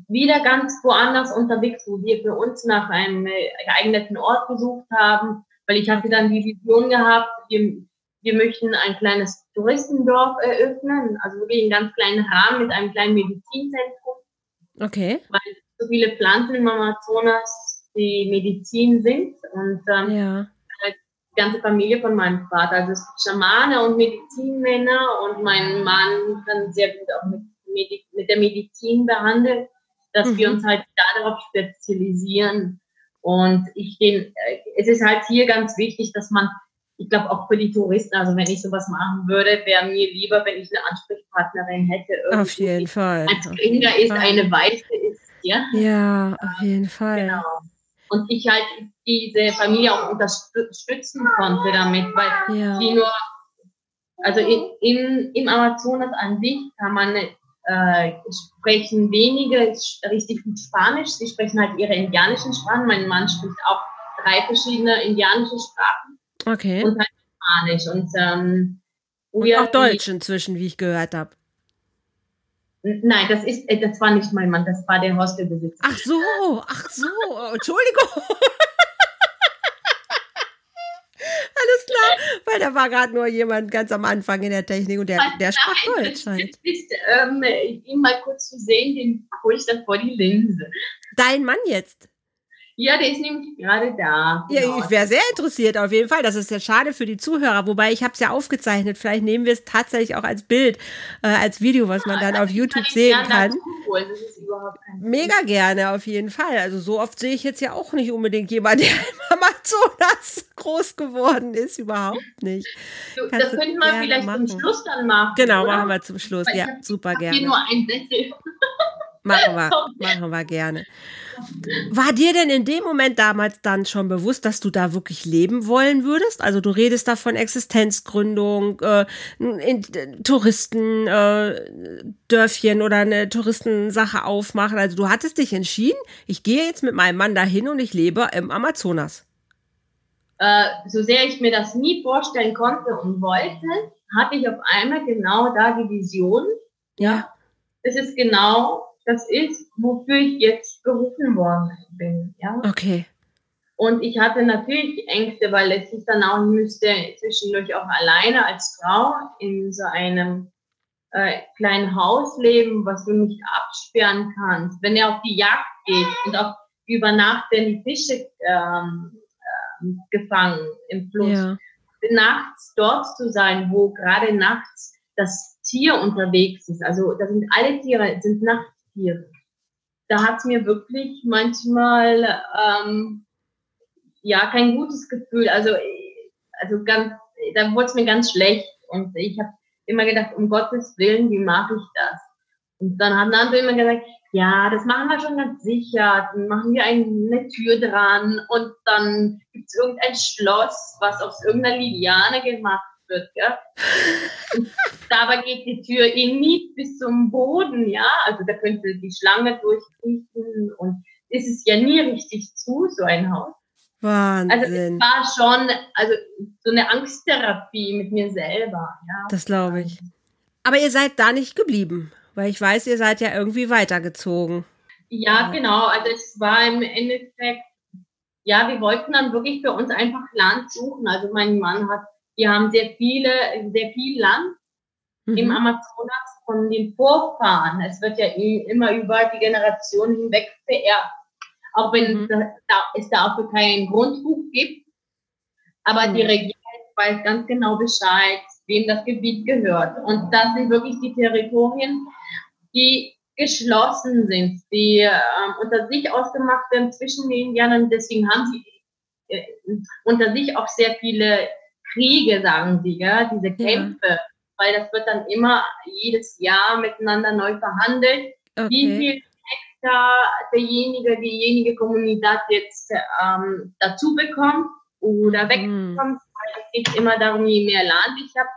wieder ganz woanders unterwegs, wo wir für uns nach einem geeigneten Ort gesucht haben, weil ich hatte dann die Vision gehabt, wir, wir möchten ein kleines Touristendorf eröffnen, also wirklich einen ganz kleinen Rahmen mit einem kleinen Medizinzentrum. Okay. Weil so viele Pflanzen im Amazonas die Medizin sind und ähm, ja. Die ganze Familie von meinem Vater, also Schamane und Medizinmänner und mein Mann kann sehr gut auch mit mit der Medizin behandelt, dass mhm. wir uns halt darauf spezialisieren. Und ich den, äh, es ist halt hier ganz wichtig, dass man, ich glaube auch für die Touristen, also wenn ich sowas machen würde, wäre mir lieber, wenn ich eine Ansprechpartnerin hätte. Auf jeden Fall. Ein Springer ist, eine Weiße ist, ja. Ja, auf jeden Fall. Genau. Und ich halt diese Familie auch unterstützen konnte damit, weil ja. die nur, also in, im Amazonas an sich kann man äh, sprechen wenige richtig gut Spanisch. Sie sprechen halt ihre indianischen Sprachen. Mein Mann spricht auch drei verschiedene indianische Sprachen. Okay. Und halt Spanisch. Und, ähm, und auch Deutsch inzwischen, wie ich gehört habe. Nein, das ist, äh, das war nicht mein Mann, das war der Hostelbesitzer. Ach so, ach so, Entschuldigung. [laughs] Alles klar, weil da war gerade nur jemand ganz am Anfang in der Technik und der, der sprach Deutsch halt. Ist, ähm, ihn mal kurz zu sehen, den hole ich dann vor die Linse. Dein Mann jetzt? Ja, der ist nämlich gerade da. Ja, genau. ich wäre sehr interessiert, auf jeden Fall. Das ist ja schade für die Zuhörer, wobei ich habe es ja aufgezeichnet. Vielleicht nehmen wir es tatsächlich auch als Bild, äh, als Video, was man dann auf YouTube sehen kann. Mega gerne, auf jeden Fall. Also so oft sehe ich jetzt ja auch nicht unbedingt jemanden, der im [laughs] Amazonas groß geworden ist, überhaupt nicht. Du, das könnten wir vielleicht machen. zum Schluss dann machen. Genau, oder? machen wir zum Schluss. Weil ja, super gerne. Hier nur ein Sessel. [laughs] Machen wir, [laughs] machen wir gerne. War dir denn in dem Moment damals dann schon bewusst, dass du da wirklich leben wollen würdest? Also du redest da von Existenzgründung, äh, Touristen, äh, Dörfchen oder eine Touristensache aufmachen. Also du hattest dich entschieden, ich gehe jetzt mit meinem Mann dahin und ich lebe im Amazonas. Äh, so sehr ich mir das nie vorstellen konnte und wollte, hatte ich auf einmal genau da die Vision. Ja. Es ist genau das ist, wofür ich jetzt berufen worden bin. Ja? Okay. Und ich hatte natürlich Ängste, weil es sich dann auch müsste zwischendurch auch alleine als Frau in so einem äh, kleinen Haus leben, was du nicht absperren kannst. Wenn er auf die Jagd geht und auch über Nacht werden die Fische ähm, äh, gefangen im Fluss. Ja. Nachts dort zu sein, wo gerade nachts das Tier unterwegs ist. Also da sind alle Tiere, sind nachts Tiere. Da hat es mir wirklich manchmal ähm, ja kein gutes Gefühl. Also, also ganz, da wurde es mir ganz schlecht. Und ich habe immer gedacht, um Gottes Willen, wie mache ich das? Und dann hat Nando immer gesagt, ja, das machen wir schon ganz sicher. Dann machen wir eine Tür dran und dann gibt es irgendein Schloss, was aus irgendeiner Liane gemacht wird. Ja? [laughs] Dabei geht die Tür in nicht bis zum Boden, ja. Also da könnte die Schlange durchkriechen und ist es ja nie richtig zu, so ein Haus. Wahnsinn. Also es war schon also so eine Angsttherapie mit mir selber. Ja. Das glaube ich. Aber ihr seid da nicht geblieben, weil ich weiß, ihr seid ja irgendwie weitergezogen. Ja, genau. Also es war im Endeffekt, ja, wir wollten dann wirklich für uns einfach Land suchen. Also mein Mann hat wir haben sehr viele, sehr viel Land mhm. im Amazonas von den Vorfahren. Es wird ja immer über die Generationen hinweg vererbt. Auch wenn mhm. da, es dafür kein Grundbuch gibt. Aber mhm. die Regierung weiß ganz genau Bescheid, wem das Gebiet gehört. Und das sind wirklich die Territorien, die geschlossen sind, die äh, unter sich ausgemacht werden zwischen den Indianern. Deswegen haben sie äh, unter sich auch sehr viele Kriege, sagen sie, ja, diese Kämpfe, ja. Weil das wird dann immer jedes Jahr miteinander neu verhandelt. Okay. Wie viel Hektar derjenige, diejenige Kommunität jetzt ähm, dazu bekommt oder mhm. wegbekommt. Es geht immer darum, je mehr Land ich habe,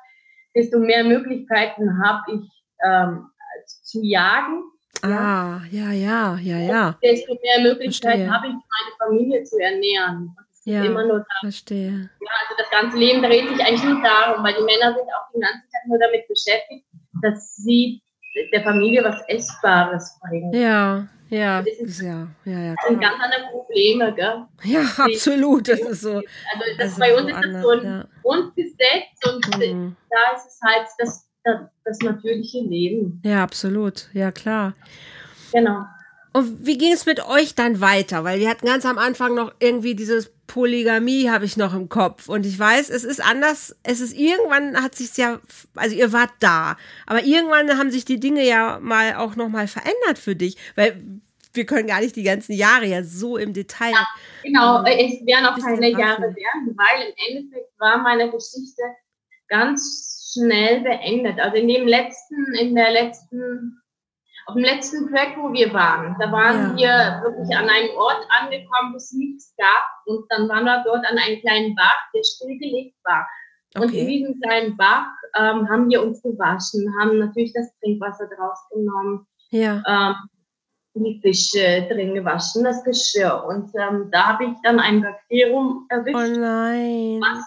desto mehr Möglichkeiten habe ich ähm, zu jagen. Ah, ja, ja, ja, ja. desto mehr Möglichkeiten habe ich, meine Familie zu ernähren. Ja, immer nur darum. verstehe. Ja, also das ganze Leben dreht sich eigentlich nur darum, weil die Männer sind auch den ganzen Tag nur damit beschäftigt, dass sie der Familie was Essbares bringen. Ja, ja, ist, ja, ja, ja. Das sind ganz andere Probleme, gell? Ja, [laughs] absolut. Das ist so. Also das, das bei uns ist das so ein ja. Grundgesetz und mhm. da ist es halt das, das, das natürliche Leben. Ja, absolut. Ja, klar. Genau. Und wie ging es mit euch dann weiter? Weil wir hatten ganz am Anfang noch irgendwie dieses Polygamie habe ich noch im Kopf. Und ich weiß, es ist anders. Es ist irgendwann hat sich ja, also ihr wart da, aber irgendwann haben sich die Dinge ja mal auch noch mal verändert für dich, weil wir können gar nicht die ganzen Jahre ja so im Detail. Ja, genau, ähm, es werden auch keine Jahre werden, weil im Endeffekt war meine Geschichte ganz schnell beendet. Also in dem letzten, in der letzten auf dem letzten Track, wo wir waren, da waren ja. wir wirklich an einem Ort angekommen, wo es nichts gab. Und dann waren wir dort an einem kleinen Bach, der stillgelegt war. Okay. Und in diesem kleinen Bach ähm, haben wir uns gewaschen, haben natürlich das Trinkwasser draus genommen. Ja. Ähm, die Fische drin gewaschen, das Geschirr. Und ähm, da habe ich dann ein Bakterium erwischt. Oh nein. Was,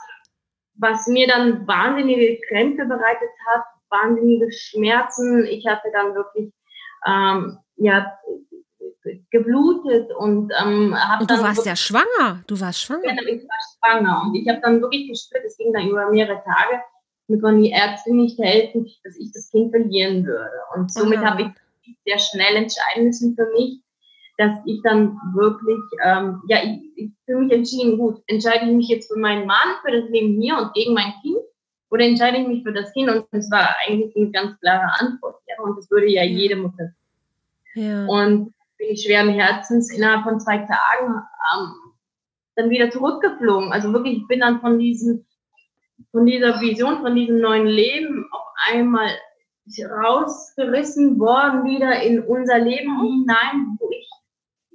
was mir dann wahnsinnige Krämpfe bereitet hat, wahnsinnige Schmerzen. Ich hatte dann wirklich ähm, ja, geblutet und ähm, habe Und du warst ja schwanger. Du warst schwanger. Ja, ich war schwanger und ich habe dann wirklich gespürt, es ging dann über mehrere Tage. Mir konnten die Ärzte nicht helfen, dass ich das Kind verlieren würde. Und somit habe ich sehr schnell entscheiden müssen für mich, dass ich dann wirklich, ähm, ja, ich, ich für mich entschieden, gut, entscheide ich mich jetzt für meinen Mann, für das Leben hier und gegen mein Kind oder entscheide ich mich für das Kind? Und es war eigentlich eine ganz klare Antwort. Ja? Und das würde ja jede Mutter. Ja. Und bin ich schweren Herzens innerhalb von zwei Tagen ähm, dann wieder zurückgeflogen. Also wirklich, ich bin dann von diesem, von dieser Vision, von diesem neuen Leben auf einmal rausgerissen worden wieder in unser Leben hinein, wo ich,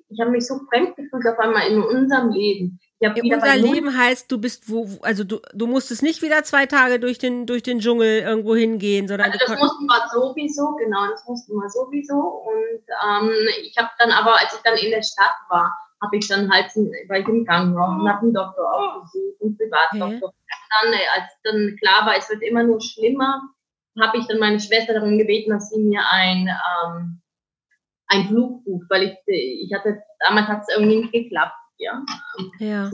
ich habe mich so fremd gefühlt auf einmal in unserem Leben. Ja, unser Leben heißt, du bist wo, also du, du musstest nicht wieder zwei Tage durch den, durch den Dschungel irgendwo hingehen, sondern. Also das mussten wir sowieso, genau, das mussten wir sowieso. Und ähm, ich habe dann aber, als ich dann in der Stadt war, habe ich dann halt, ich im Krankenhaus und habe einen Doktor aufgesucht, einen Privatdoktor. Okay. Dann, äh, als dann klar war, es wird immer nur schlimmer, habe ich dann meine Schwester darum gebeten, dass sie mir ein, ähm, ein Flug bucht, weil ich, ich hatte, damals hat es irgendwie nicht geklappt ja. ja.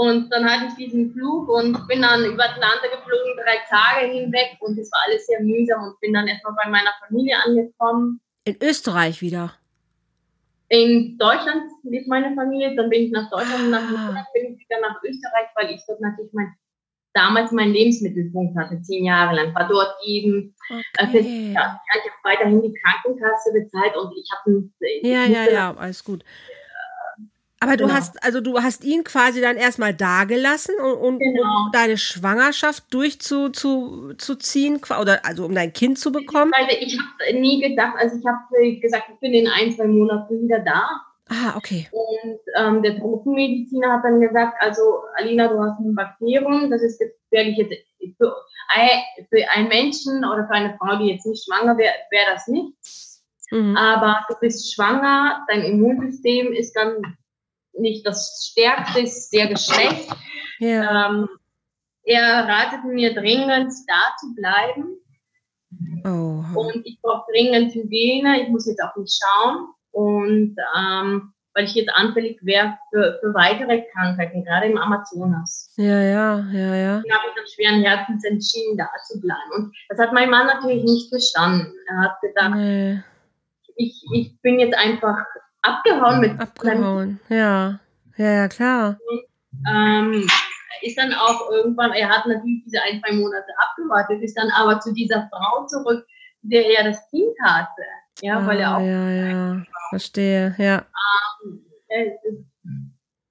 Und dann hatte ich diesen Flug und bin dann über Atlanta geflogen, drei Tage hinweg und es war alles sehr mühsam und bin dann erstmal bei meiner Familie angekommen. In Österreich wieder? In Deutschland lebt meine Familie, dann bin ich nach Deutschland und nach ah. bin ich wieder nach Österreich, weil ich dort natürlich mein, damals meinen Lebensmittelpunkt hatte, zehn Jahre lang. War dort eben, äh, okay. äh, ja, ich habe weiterhin die Krankenkasse bezahlt und ich habe Ja, ja, ja, alles gut. Aber du genau. hast, also du hast ihn quasi dann erstmal da gelassen und, und genau. um deine Schwangerschaft durchzuziehen, zu, zu oder also um dein Kind zu bekommen? Weil ich habe nie gedacht, also ich habe gesagt, ich bin in ein, zwei Monaten wieder da. Ah, okay. Und ähm, der Tropenmediziner hat dann gesagt, also Alina, du hast ein Bakterium, das ist gefährlich jetzt für, für einen Menschen oder für eine Frau, die jetzt nicht schwanger wäre, wäre das nichts. Mhm. Aber du bist schwanger, dein Immunsystem ist dann nicht das Stärkste, ist sehr geschwächt. Ja. Ähm, er ratet mir dringend, da zu bleiben. Oh. Und ich brauche dringend Hygiene. Ich muss jetzt auch nicht schauen. Und ähm, weil ich jetzt anfällig wäre für, für weitere Krankheiten, gerade im Amazonas. Ja, ja, ja, ja. Da habe ich dann schweren Herzens entschieden, da zu bleiben. Und das hat mein Mann natürlich nicht verstanden. Er hat gesagt, nee. ich, ich bin jetzt einfach abgehauen mit. Abgehauen, ja. Ja, ja, klar. Ähm, ist dann auch irgendwann, er hat natürlich diese ein, zwei Monate abgewartet, ist dann aber zu dieser Frau zurück, der er das Kind hatte. Ja, ah, weil er auch. Ja, ja, verstehe, ja. Ähm, äh,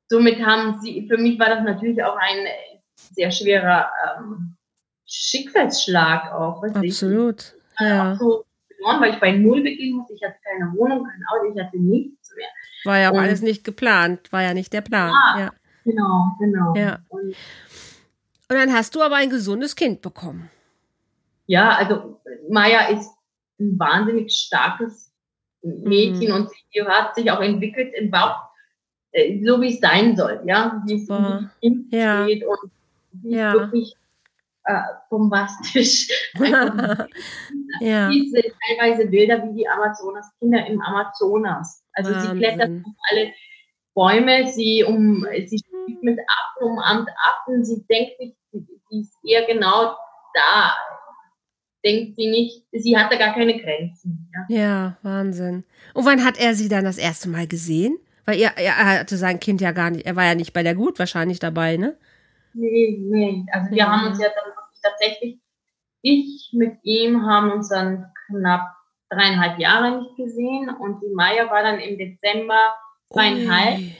somit haben sie, für mich war das natürlich auch ein sehr schwerer ähm, Schicksalsschlag auch. Absolut. Ich. Ja. So verloren, weil ich bei Null beginnen musste. Ich hatte keine Wohnung, kein Auto, ich hatte nichts mehr. War ja auch Und, alles nicht geplant, war ja nicht der Plan. Ja, ja. genau, genau. Ja. Und, Und dann hast du aber ein gesundes Kind bekommen. Ja, also Maya ist ein wahnsinnig starkes Mädchen mhm. und sie hat sich auch entwickelt im Bauch, äh, so wie es sein soll, ja, wie es im ja. steht und ja. wirklich äh, bombastisch. [laughs] ja. Diese teilweise Bilder wie die Amazonas-Kinder im Amazonas. Also Wahnsinn. sie klettert auf alle Bäume, sie um, sie spielt mit Affen, umarmt Affen, sie denkt sich, sie ist eher genau da denkt sie nicht, sie hatte gar keine Grenzen. Ja. ja, Wahnsinn. Und wann hat er sie dann das erste Mal gesehen? Weil er, er hatte sein Kind ja gar nicht, er war ja nicht bei der Gut wahrscheinlich dabei, ne? Nee, nee. Also wir ja. haben uns ja dann tatsächlich, ich mit ihm haben uns dann knapp dreieinhalb Jahre nicht gesehen und die Maya war dann im Dezember zweieinhalb. Ui.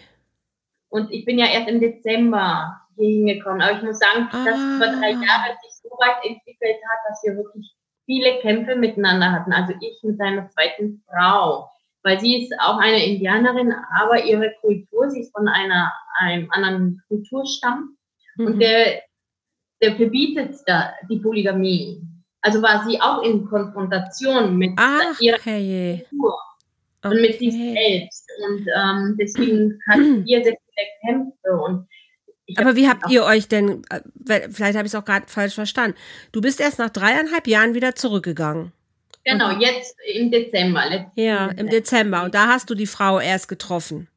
Und ich bin ja erst im Dezember hier hingekommen. Aber ich muss sagen, ah. dass über drei Jahre sich so weit entwickelt hat, dass wir wirklich viele Kämpfe miteinander hatten. Also ich mit seiner zweiten Frau. Weil sie ist auch eine Indianerin, aber ihre Kultur, sie ist von einer, einem anderen Kulturstamm. Mhm. Und der, der verbietet da die Polygamie. Also war sie auch in Konfrontation mit Ach, ihrer okay. Kultur okay. und mit sich selbst. Und ähm, deswegen hatten [clears throat] wir sehr viele Kämpfe. Und aber wie habt ihr euch denn, äh, vielleicht habe ich es auch gerade falsch verstanden, du bist erst nach dreieinhalb Jahren wieder zurückgegangen. Genau, und, jetzt im Dezember. Ja, im Dezember. Und da hast du die Frau erst getroffen.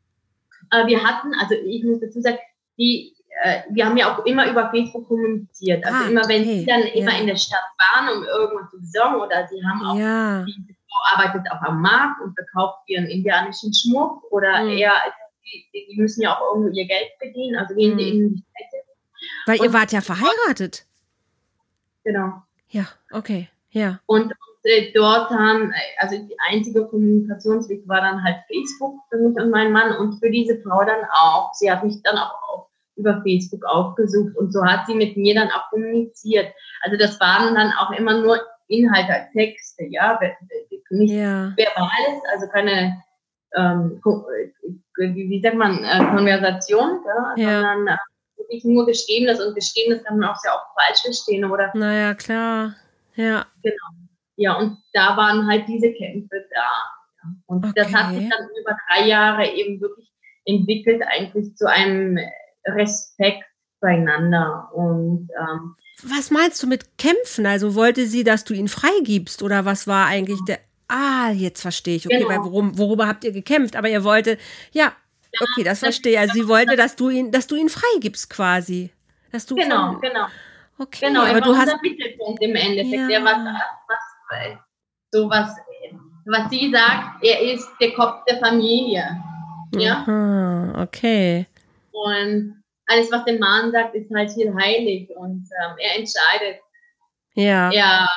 Äh, wir hatten, also ich muss dazu sagen, die, äh, wir haben ja auch immer über Facebook kommuniziert. Also ah, immer, wenn okay. sie dann ja. immer in der Stadt waren, um irgendwas zu besorgen, oder sie haben auch, ja. die Frau arbeitet auch am Markt und verkauft ihren indianischen Schmuck, oder mhm. er die, die, müssen ja auch irgendwo ihr Geld verdienen, also gehen mhm. in die Städte. Weil und ihr wart ja verheiratet. Genau. Ja, okay, ja. Und, und äh, dort haben, also die einzige Kommunikationsweg war dann halt Facebook für mich und meinen Mann und für diese Frau dann auch. Sie hat mich dann auch auf, über Facebook aufgesucht und so hat sie mit mir dann auch kommuniziert. Also das waren dann auch immer nur Inhalte, Texte, ja, nicht ja. verbales, also keine ähm, wie sagt man, äh, Konversation, ja? ja. sondern äh, wirklich nur Geschriebenes und Geschriebenes kann man auch sehr oft falsch verstehen, oder? Naja, klar. Ja. Genau. Ja, und da waren halt diese Kämpfe da. Und okay. das hat sich dann über drei Jahre eben wirklich entwickelt, eigentlich zu einem Respekt beieinander. Und ähm, was meinst du mit Kämpfen? Also wollte sie, dass du ihn freigibst oder was war eigentlich der Ah, jetzt verstehe ich. Okay, genau. weil worum, worüber habt ihr gekämpft? Aber ihr wollte, ja, okay, das verstehe. Also sie wollte, dass du ihn, dass du ihn freigibst quasi. Dass du genau, von, genau. Okay, genau, aber du hast Mittelpunkt im Endeffekt, ja. der was, was, so was, was sie sagt, er ist der Kopf der Familie. Ja. Aha, okay. Und alles, was der Mann sagt, ist halt hier heilig und ähm, er entscheidet. Ja. Er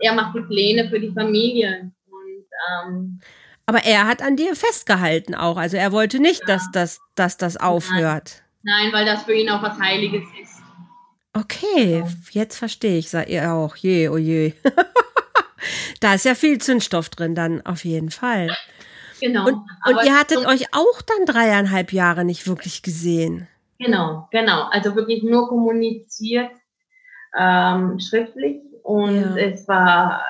er macht die Pläne für die Familie. Und, ähm, aber er hat an dir festgehalten auch. Also er wollte nicht, ja. dass, das, dass das aufhört. Nein. Nein, weil das für ihn auch was Heiliges ist. Okay, jetzt verstehe ich, sagt ihr auch. Je, oh je. [laughs] da ist ja viel Zündstoff drin, dann auf jeden Fall. Genau. Und, und ihr hattet euch auch dann dreieinhalb Jahre nicht wirklich gesehen. Genau, genau. Also wirklich nur kommuniziert, ähm, schriftlich und ja. es war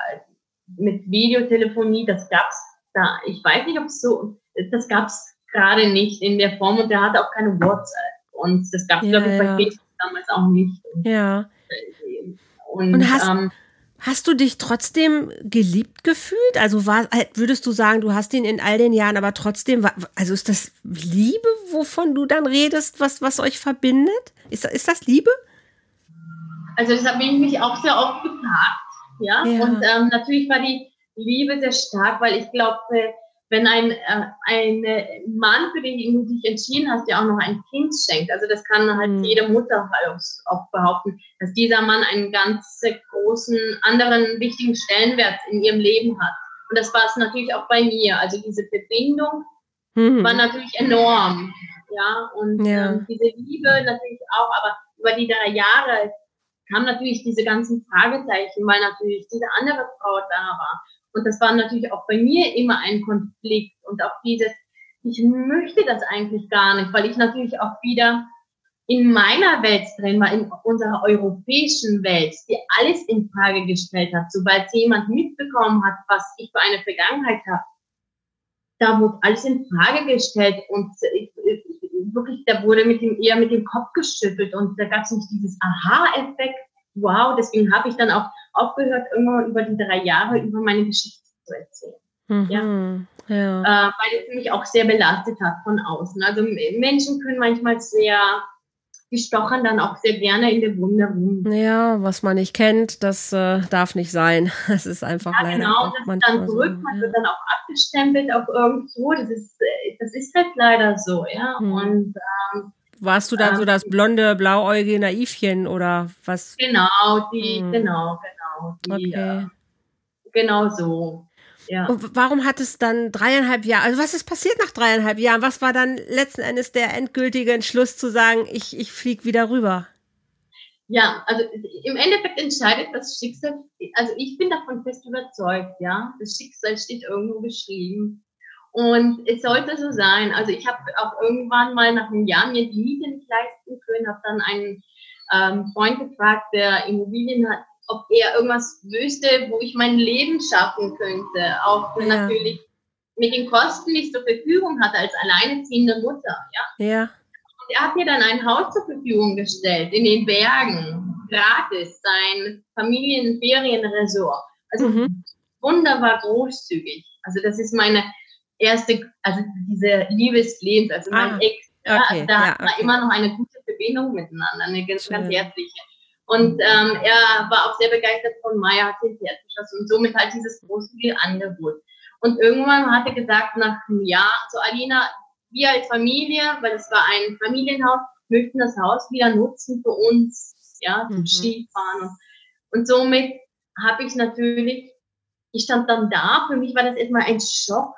mit Videotelefonie, das gab's da. Ich weiß nicht, ob es so, das gab's gerade nicht in der Form und der hatte auch keine WhatsApp. Und das gab es, ja, glaube ich, bei Facebook damals auch nicht. Ja. Und, und hast, ähm, Hast du dich trotzdem geliebt gefühlt? Also war, äh, würdest du sagen, du hast ihn in all den Jahren, aber trotzdem, also ist das Liebe, wovon du dann redest, was, was euch verbindet? Ist, ist das Liebe? Also das habe ich mich auch sehr oft gefragt, ja. ja. Und ähm, natürlich war die Liebe sehr stark, weil ich glaube, wenn ein, äh, ein Mann, für den du dich entschieden hast, dir auch noch ein Kind schenkt, also das kann halt mhm. jede Mutter halt auch behaupten, dass dieser Mann einen ganz großen, anderen wichtigen Stellenwert in ihrem Leben hat. Und das war es natürlich auch bei mir. Also diese Verbindung mhm. war natürlich enorm. Ja, und ja. Ähm, diese Liebe natürlich auch, aber über die drei Jahre kamen natürlich diese ganzen Fragezeichen, weil natürlich diese andere Frau da war. Und das war natürlich auch bei mir immer ein Konflikt und auch dieses, ich möchte das eigentlich gar nicht, weil ich natürlich auch wieder in meiner Welt drin war, in unserer europäischen Welt, die alles in Frage gestellt hat. Sobald jemand mitbekommen hat, was ich für eine Vergangenheit habe, da wurde alles in Frage gestellt und ich, ich, wirklich, da wurde mit dem, eher mit dem Kopf geschüttelt und da gab es nicht dieses Aha-Effekt, wow, deswegen habe ich dann auch aufgehört, immer über die drei Jahre über meine Geschichte zu erzählen. Mhm, ja. ja. Äh, weil es mich auch sehr belastet hat von außen. Also Menschen können manchmal sehr, die stochern dann auch sehr gerne in der Wunde rum. Ja, was man nicht kennt, das äh, darf nicht sein. [laughs] Das ist einfach ja, leider. Genau, das ist dann zurück, so, man ja. wird dann auch abgestempelt auf irgendwo. Das ist, äh, das ist halt leider so, ja. Mhm. Und ähm, warst du dann ähm, so das blonde, blauäugige Naivchen oder was? Genau, die, hm. genau, genau. Die, okay. äh, genau so. Ja. Und warum hat es dann dreieinhalb Jahre, also was ist passiert nach dreieinhalb Jahren? Was war dann letzten Endes der endgültige Entschluss zu sagen, ich, ich fliege wieder rüber? Ja, also im Endeffekt entscheidet das Schicksal, also ich bin davon fest überzeugt, ja. Das Schicksal steht irgendwo geschrieben. Und es sollte so sein. Also ich habe auch irgendwann mal nach einem Jahr mir die Miete nicht leisten können, habe dann einen ähm, Freund gefragt, der Immobilien hat, ob er irgendwas wüsste, wo ich mein Leben schaffen könnte. Auch ja. natürlich mit den Kosten, die ich zur Verfügung hatte als alleineziehende Mutter. Ja. ja. Und er hat mir dann ein Haus zur Verfügung gestellt in den Bergen, gratis, sein Familienferienresort. Also mhm. wunderbar großzügig. Also das ist meine erste, also diese Liebeslebens, also mein ah, Ex, okay, da ja, hat man okay. immer noch eine gute Verbindung miteinander, eine ganz, ganz herzliche. Und ähm, er war auch sehr begeistert von Maya, hat den Pferd geschossen und somit halt dieses große Angebot. Und irgendwann hat er gesagt, nach einem Jahr, so Alina, wir als Familie, weil es war ein Familienhaus, möchten das Haus wieder nutzen für uns, ja, zum mhm. Skifahren. Und, und somit habe ich natürlich, ich stand dann da, für mich war das erstmal ein Schock,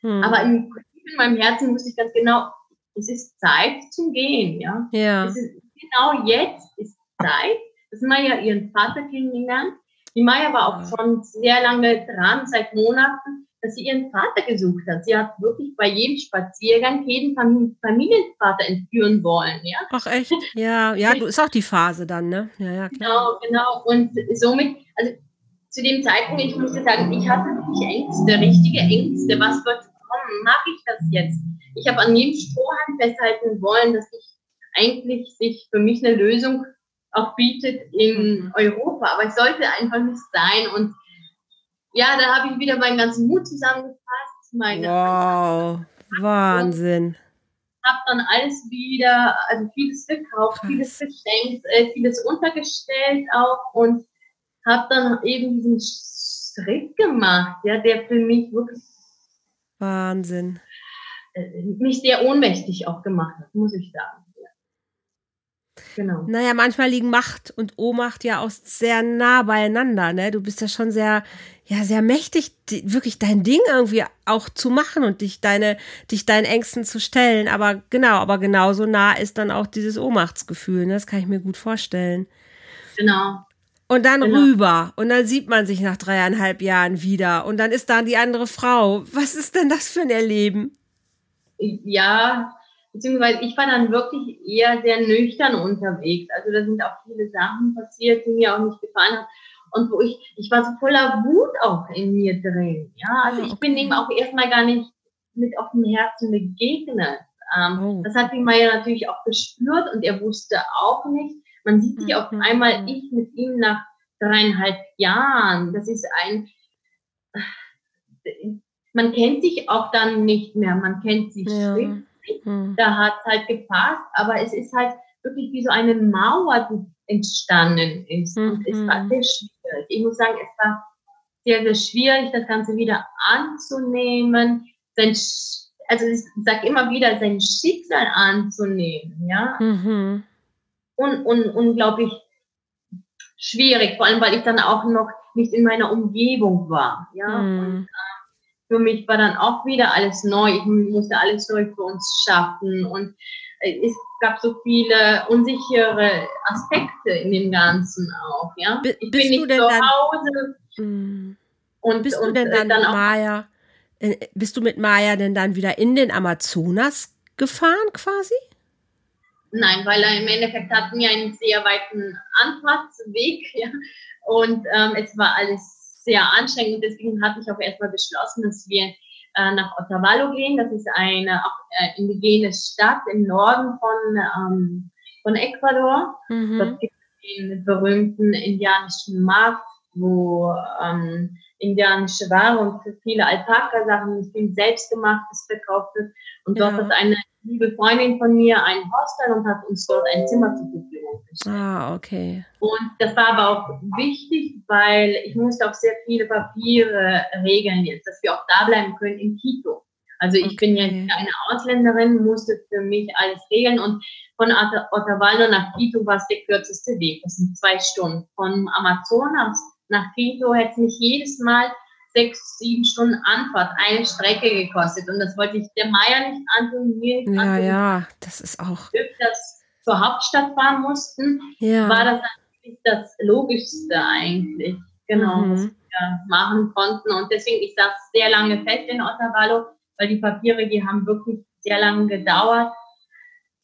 hm. Aber im, in meinem Herzen wusste ich ganz genau, es ist Zeit zum Gehen, ja. ja. Es ist, genau jetzt ist Zeit. Das ist Maya ihren Vater kennengelernt. Die Maya war auch schon sehr lange dran, seit Monaten, dass sie ihren Vater gesucht hat. Sie hat wirklich bei jedem Spaziergang jeden Familienvater entführen wollen, ja. Ach echt? Ja, ja, [laughs] du ist auch die Phase dann, ne? Ja, ja, klar. Genau, genau. Und somit, also zu dem Zeitpunkt, ich musste sagen, ich hatte wirklich Ängste, richtige Ängste. Was wird kommen? Mache ich das jetzt? Ich habe an jedem Strohhalm festhalten wollen, dass ich eigentlich sich für mich eine Lösung auch bietet in mhm. Europa. Aber es sollte einfach nicht sein. Und ja, da habe ich wieder meinen ganzen Mut zusammengefasst. Meine wow, Wahnsinn. Habe dann alles wieder, also vieles gekauft, vieles geschenkt, äh, vieles untergestellt auch und habe dann eben diesen Schritt gemacht, ja, der für mich wirklich Wahnsinn. Äh, mich sehr ohnmächtig auch gemacht hat, muss ich sagen. Genau. Naja, manchmal liegen Macht und Ohnmacht ja auch sehr nah beieinander. Ne? Du bist ja schon sehr, ja, sehr mächtig, die, wirklich dein Ding irgendwie auch zu machen und dich deine, dich deinen Ängsten zu stellen. Aber genau, aber genauso nah ist dann auch dieses Ohnmachtsgefühl. Ne? Das kann ich mir gut vorstellen. Genau. Und dann genau. rüber. Und dann sieht man sich nach dreieinhalb Jahren wieder. Und dann ist da die andere Frau. Was ist denn das für ein Erleben? Ja, beziehungsweise ich war dann wirklich eher sehr nüchtern unterwegs. Also da sind auch viele Sachen passiert, die mir auch nicht gefallen haben. Und wo ich, ich war so voller Wut auch in mir drin. Ja, also ah, ich bin ihm auch erstmal gar nicht mit offenem Herzen begegnet. Ähm, oh. Das hat die Maya natürlich auch gespürt und er wusste auch nicht, man sieht sich auf mhm. einmal, ich mit ihm nach dreieinhalb Jahren. Das ist ein, man kennt sich auch dann nicht mehr, man kennt sich ja. schriftlich, hm. da hat es halt gepasst, aber es ist halt wirklich wie so eine Mauer, die entstanden ist. Mhm. Und es war mhm. sehr schwierig. Ich muss sagen, es war sehr, sehr schwierig, das Ganze wieder anzunehmen, sein, also ich sage immer wieder, sein Schicksal anzunehmen, ja. Mhm. Und, und unglaublich schwierig, vor allem, weil ich dann auch noch nicht in meiner Umgebung war, ja. Mhm. Und, äh, für mich war dann auch wieder alles neu. Ich musste alles neu für uns schaffen und äh, es gab so viele unsichere Aspekte in dem Ganzen auch, ja. B ich bin nicht zu Hause. Dann, und, bist und, du denn dann, dann auch, Maya, äh, bist du mit Maya denn dann wieder in den Amazonas gefahren quasi? Nein, weil er im Endeffekt hatten wir einen sehr weiten Anfahrtsweg, [laughs] ja. Und ähm, es war alles sehr anstrengend. Deswegen hatte ich auch erstmal beschlossen, dass wir äh, nach Otavalo gehen. Das ist eine auch, äh, indigene Stadt im Norden von, ähm, von Ecuador. Mhm. Dort gibt es den berühmten indianischen Markt, wo ähm, indianische Ware und viele Alpaka-Sachen, viel selbstgemachtes verkauft wird. Und dort ja. hat eine liebe Freundin von mir ein Hostel und hat uns dort ein Zimmer zur Verfügung gestellt. Ah, okay. Und das war aber auch wichtig, weil ich musste auch sehr viele Papiere regeln jetzt, dass wir auch da bleiben können in Quito. Also ich okay. bin ja eine Ausländerin, musste für mich alles regeln und von Otavalo nach Quito war es der kürzeste Weg. Das sind zwei Stunden. Von Amazonas nach Quito hätte mich jedes Mal sechs, sieben Stunden Anfahrt eine Strecke gekostet. Und das wollte ich der Meier nicht antun, mir nicht ja, antun. Ja, das ist auch. Das zur Hauptstadt fahren mussten, ja. war das eigentlich das Logischste eigentlich. Genau, mhm. was wir machen konnten. Und deswegen, ich saß sehr lange fest in Otavalo, weil die Papiere, die haben wirklich sehr lange gedauert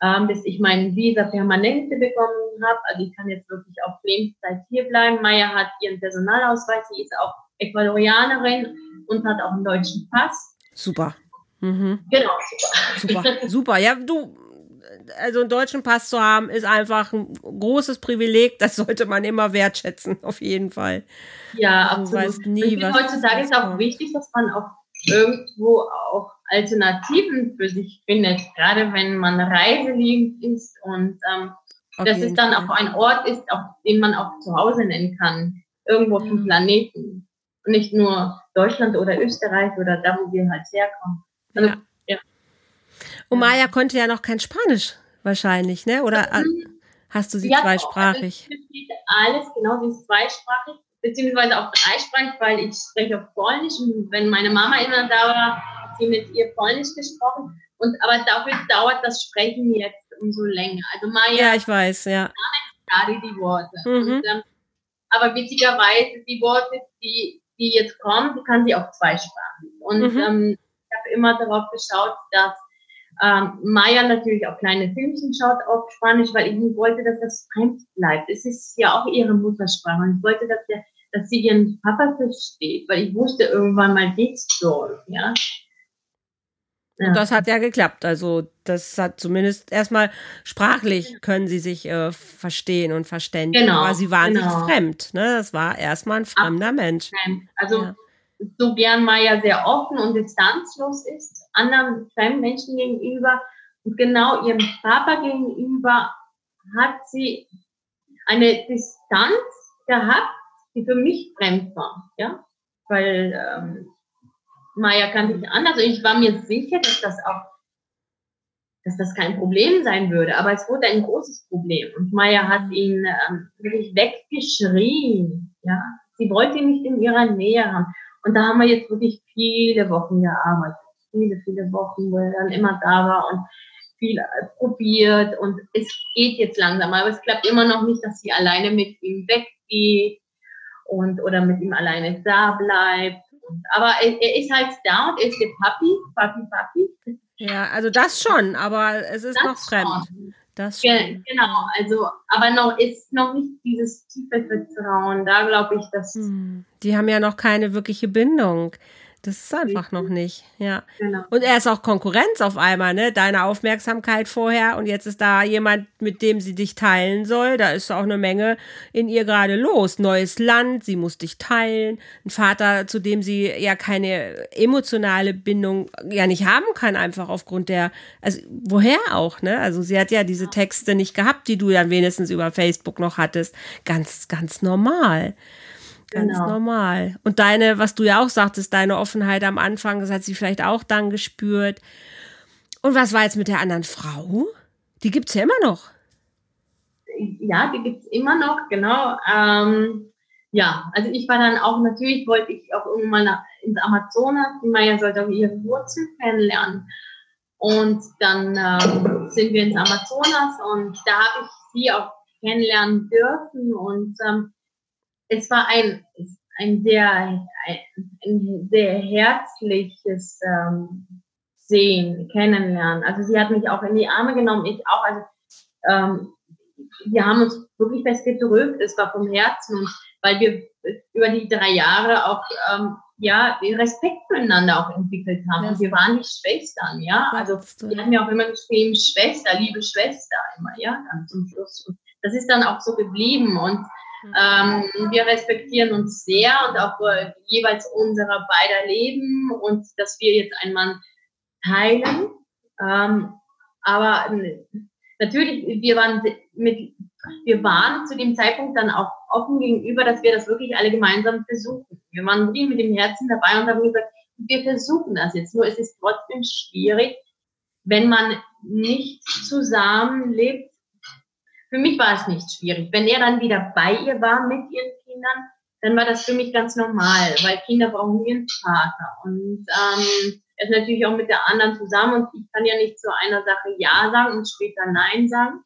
ähm, bis ich meinen Visa Permanente bekommen habe. Also ich kann jetzt wirklich auf Lebenszeit hier bleiben. Maya hat ihren Personalausweis, sie ist auch Ecuadorianerin und hat auch einen deutschen Pass. Super. Mhm. Genau, super. Super, [laughs] super. Ja, du, also einen deutschen Pass zu haben, ist einfach ein großes Privileg. Das sollte man immer wertschätzen, auf jeden Fall. Ja, absolut. Weißt nie, was heutzutage ist auch wichtig, dass man auch irgendwo auch Alternativen für sich findet, gerade wenn man reiseliebend ist und ähm, dass es dann auch ein Ort ist, auf den man auch zu Hause nennen kann, irgendwo ja. vom Planeten. Und nicht nur Deutschland oder Österreich oder da, wo wir halt herkommen. Also, ja. ja. Und Maya konnte ja noch kein Spanisch wahrscheinlich, ne? Oder mhm. hast du sie ja, zweisprachig? Also, alles, genau, sie ist zweisprachig beziehungsweise auch dreisprachig, weil ich spreche auf Polnisch und wenn meine Mama immer da war, sie mit ihr Polnisch gesprochen. Und aber dafür dauert das Sprechen jetzt umso länger. Also Maya. Ja, ich weiß, ja. Gerade die Worte. Mhm. Und, ähm, aber witzigerweise die Worte, die, die jetzt kommen, die kann sie auch zweisprachig. Und mhm. ähm, ich habe immer darauf geschaut, dass ähm, Maya natürlich auch kleine Filmchen schaut auf Spanisch, weil ich wollte, dass das fremd bleibt. Es ist ja auch ihre Muttersprache. Und ich wollte, dass der dass sie ihren Papa versteht, weil ich wusste irgendwann mal geht's so, ja. Ja. Und das hat ja geklappt. Also das hat zumindest erstmal sprachlich können sie sich äh, verstehen und verständigen. Genau, aber sie waren genau. nicht fremd. Ne? Das war erstmal ein fremder Ach, Mensch. Also ja. so gern Maya sehr offen und distanzlos ist, anderen fremden Menschen gegenüber und genau ihrem Papa gegenüber hat sie eine Distanz gehabt, die für mich fremd war, ja, weil ähm, Maya kannte ich anders. Also ich war mir sicher, dass das auch, dass das kein Problem sein würde, aber es wurde ein großes Problem. Und Maya hat ihn ähm, wirklich weggeschrien, ja. Sie wollte ihn nicht in ihrer Nähe haben. Und da haben wir jetzt wirklich viele Wochen gearbeitet, viele, viele Wochen, wo er dann immer da war und viel probiert. Und es geht jetzt langsam, aber es klappt immer noch nicht, dass sie alleine mit ihm weggeht und oder mit ihm alleine da bleibt. Aber er, er, ist halt da und er ist der Papi, Papi, Papi. Ja, also das schon, aber es ist das noch fremd. Schon. Das schon. Genau, also, aber noch ist noch nicht dieses tiefe Vertrauen. Da glaube ich, dass. Hm. Die haben ja noch keine wirkliche Bindung. Das ist einfach noch nicht, ja. Genau. Und er ist auch Konkurrenz auf einmal, ne? Deine Aufmerksamkeit vorher und jetzt ist da jemand, mit dem sie dich teilen soll. Da ist auch eine Menge in ihr gerade los. Neues Land, sie muss dich teilen. Ein Vater, zu dem sie ja keine emotionale Bindung ja nicht haben kann, einfach aufgrund der, also woher auch, ne? Also sie hat ja diese Texte nicht gehabt, die du dann wenigstens über Facebook noch hattest. Ganz, ganz normal. Ganz genau. normal. Und deine, was du ja auch sagtest, deine Offenheit am Anfang, das hat sie vielleicht auch dann gespürt. Und was war jetzt mit der anderen Frau? Die gibt es ja immer noch. Ja, die gibt es immer noch, genau. Ähm, ja, also ich war dann auch, natürlich wollte ich auch irgendwann nach, ins Amazonas. Die Maya sollte auch ihre Wurzeln kennenlernen. Und dann ähm, sind wir ins Amazonas und da habe ich sie auch kennenlernen dürfen. Und ähm, es war ein, ein sehr, ein, ein sehr herzliches ähm, Sehen, Kennenlernen. Also sie hat mich auch in die Arme genommen, ich auch. Also ähm, wir haben uns wirklich fest gedrückt. Es war vom Herzen und weil wir über die drei Jahre auch ähm, ja Respekt füreinander auch entwickelt haben. Und wir waren die Schwestern, ja. Also wir haben ja auch immer geschrieben, Schwester, liebe Schwester, immer, ja, dann zum Schluss. Und das ist dann auch so geblieben und. Ähm, wir respektieren uns sehr und auch äh, jeweils unserer beider Leben und dass wir jetzt einen Mann teilen. Ähm, aber natürlich, wir waren mit, wir waren zu dem Zeitpunkt dann auch offen gegenüber, dass wir das wirklich alle gemeinsam versuchen. Wir waren wirklich mit dem Herzen dabei und haben gesagt, wir versuchen das jetzt. Nur es ist trotzdem schwierig, wenn man nicht zusammen lebt für mich war es nicht schwierig. Wenn er dann wieder bei ihr war mit ihren Kindern, dann war das für mich ganz normal, weil Kinder brauchen ihren Vater. Und ähm, er ist natürlich auch mit der anderen zusammen und ich kann ja nicht zu einer Sache Ja sagen und später Nein sagen,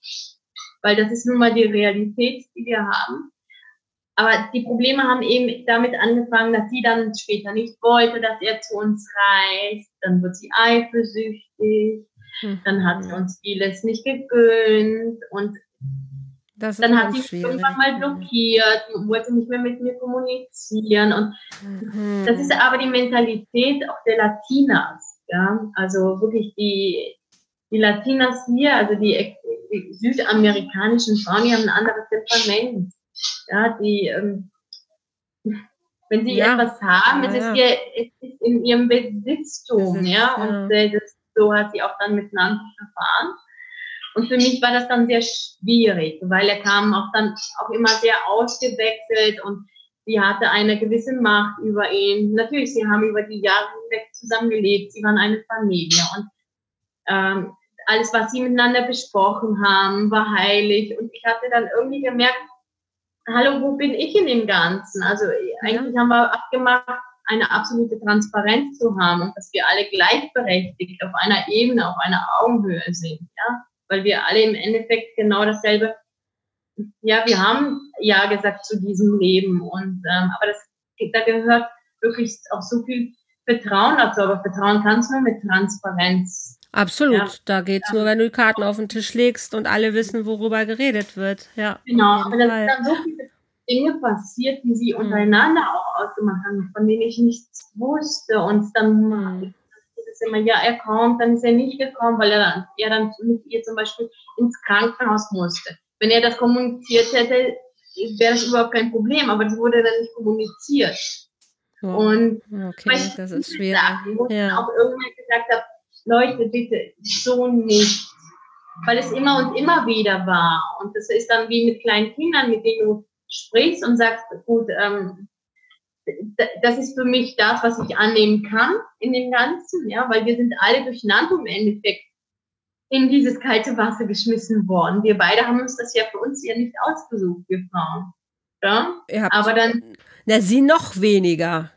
weil das ist nun mal die Realität, die wir haben. Aber die Probleme haben eben damit angefangen, dass sie dann später nicht wollte, dass er zu uns reist. Dann wird sie eifersüchtig. Dann hat sie uns vieles nicht gegönnt. Und dann hat sie mich irgendwann mal blockiert, wollte nicht mehr mit mir kommunizieren. Und mhm. das ist aber die Mentalität auch der Latinas. Ja? Also wirklich die, die Latinas hier, also die, die südamerikanischen Frauen, die haben ein anderes Temperament. Ja, die, ähm, wenn sie ja. etwas haben, ja, es, ist ihr, es ist in ihrem Besitztum, Besitz, ja, und äh, das, so hat sie auch dann miteinander verfahren. Und für mich war das dann sehr schwierig, weil er kam auch dann auch immer sehr ausgewechselt und sie hatte eine gewisse Macht über ihn. Natürlich, sie haben über die Jahre hinweg zusammengelebt, sie waren eine Familie und ähm, alles, was sie miteinander besprochen haben, war heilig. Und ich hatte dann irgendwie gemerkt, hallo, wo bin ich in dem Ganzen? Also eigentlich ja. haben wir abgemacht, eine absolute Transparenz zu haben und dass wir alle gleichberechtigt auf einer Ebene, auf einer Augenhöhe sind. Ja? Weil wir alle im Endeffekt genau dasselbe, ja, wir haben ja gesagt zu diesem Leben und ähm, aber das, da gehört wirklich auch so viel Vertrauen dazu, aber Vertrauen kannst du nur mit Transparenz. Absolut, ja. da geht's ja. nur, wenn du die Karten auf den Tisch legst und alle wissen, worüber geredet wird. Ja. Genau, aber da sind dann so viele Dinge passiert, die sie mhm. untereinander auch ausgemacht haben, von denen ich nichts wusste und dann mhm es immer, ja, er kommt, dann ist er nicht gekommen, weil er dann, er dann mit ihr zum Beispiel ins Krankenhaus musste. Wenn er das kommuniziert hätte, wäre das überhaupt kein Problem, aber das wurde dann nicht kommuniziert. Oh, und okay, das ist schwierig. wo ja. auch irgendwann gesagt habe, Leute, bitte, so nicht. Weil es immer und immer wieder war. Und das ist dann wie mit kleinen Kindern, mit denen du sprichst und sagst, gut, ähm, das ist für mich das, was ich annehmen kann in dem Ganzen, ja, weil wir sind alle durcheinander im Endeffekt in dieses kalte Wasser geschmissen worden. Wir beide haben uns das ja für uns ja nicht ausgesucht, wir Frauen. Ja? Aber dann. Na, sie noch weniger.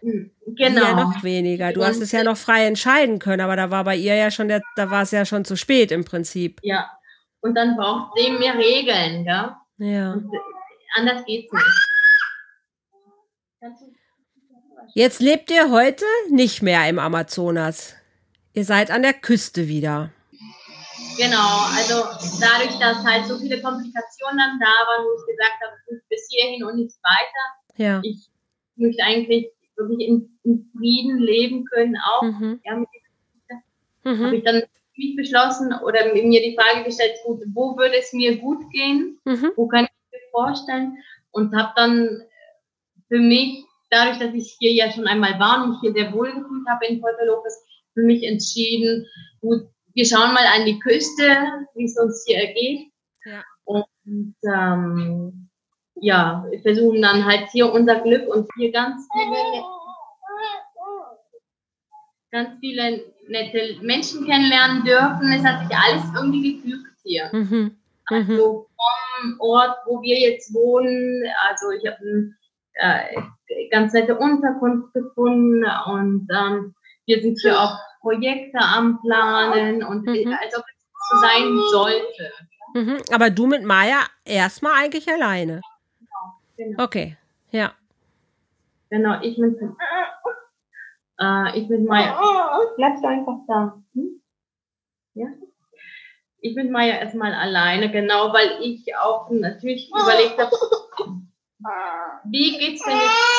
Hm, genau. Ja, noch weniger. Du Und, hast es ja noch frei entscheiden können, aber da war bei ihr ja schon der, da war es ja schon zu spät im Prinzip. Ja. Und dann braucht sie mehr Regeln, ja. Ja. Und anders geht's nicht. Jetzt lebt ihr heute nicht mehr im Amazonas. Ihr seid an der Küste wieder. Genau, also dadurch, dass halt so viele Komplikationen dann da waren, wo ich gesagt habe, bis hierhin und nicht weiter. Ja. Ich möchte eigentlich wirklich in, in Frieden leben können, auch mhm. ja, mit mhm. habe ich dann mich beschlossen oder mir die Frage gestellt, gut, wo würde es mir gut gehen, mhm. wo kann ich mir vorstellen und habe dann für mich, dadurch, dass ich hier ja schon einmal war und mich hier sehr wohl gefühlt habe in Porto Lopez, für mich entschieden, gut, wir schauen mal an die Küste, wie es uns hier ergeht. Ja. Und ähm, ja, wir versuchen dann halt hier unser Glück und hier ganz viele, ganz viele nette Menschen kennenlernen dürfen. Es hat sich alles irgendwie gefügt hier. Mhm. Also vom Ort, wo wir jetzt wohnen, also ich habe eine äh, ganz nette Unterkunft gefunden und ähm, wir sind hier auch Projekte am Planen und mhm. als ob es so sein sollte. Mhm. Aber du mit Maya erstmal eigentlich alleine. Genau, genau. Okay, ja. Genau, ich mit, äh, ich mit Maya. Bleibst du einfach da? Hm? Ja? Ich mit Maya erstmal alleine, genau, weil ich auch natürlich überlegt habe, wie geht's denn jetzt?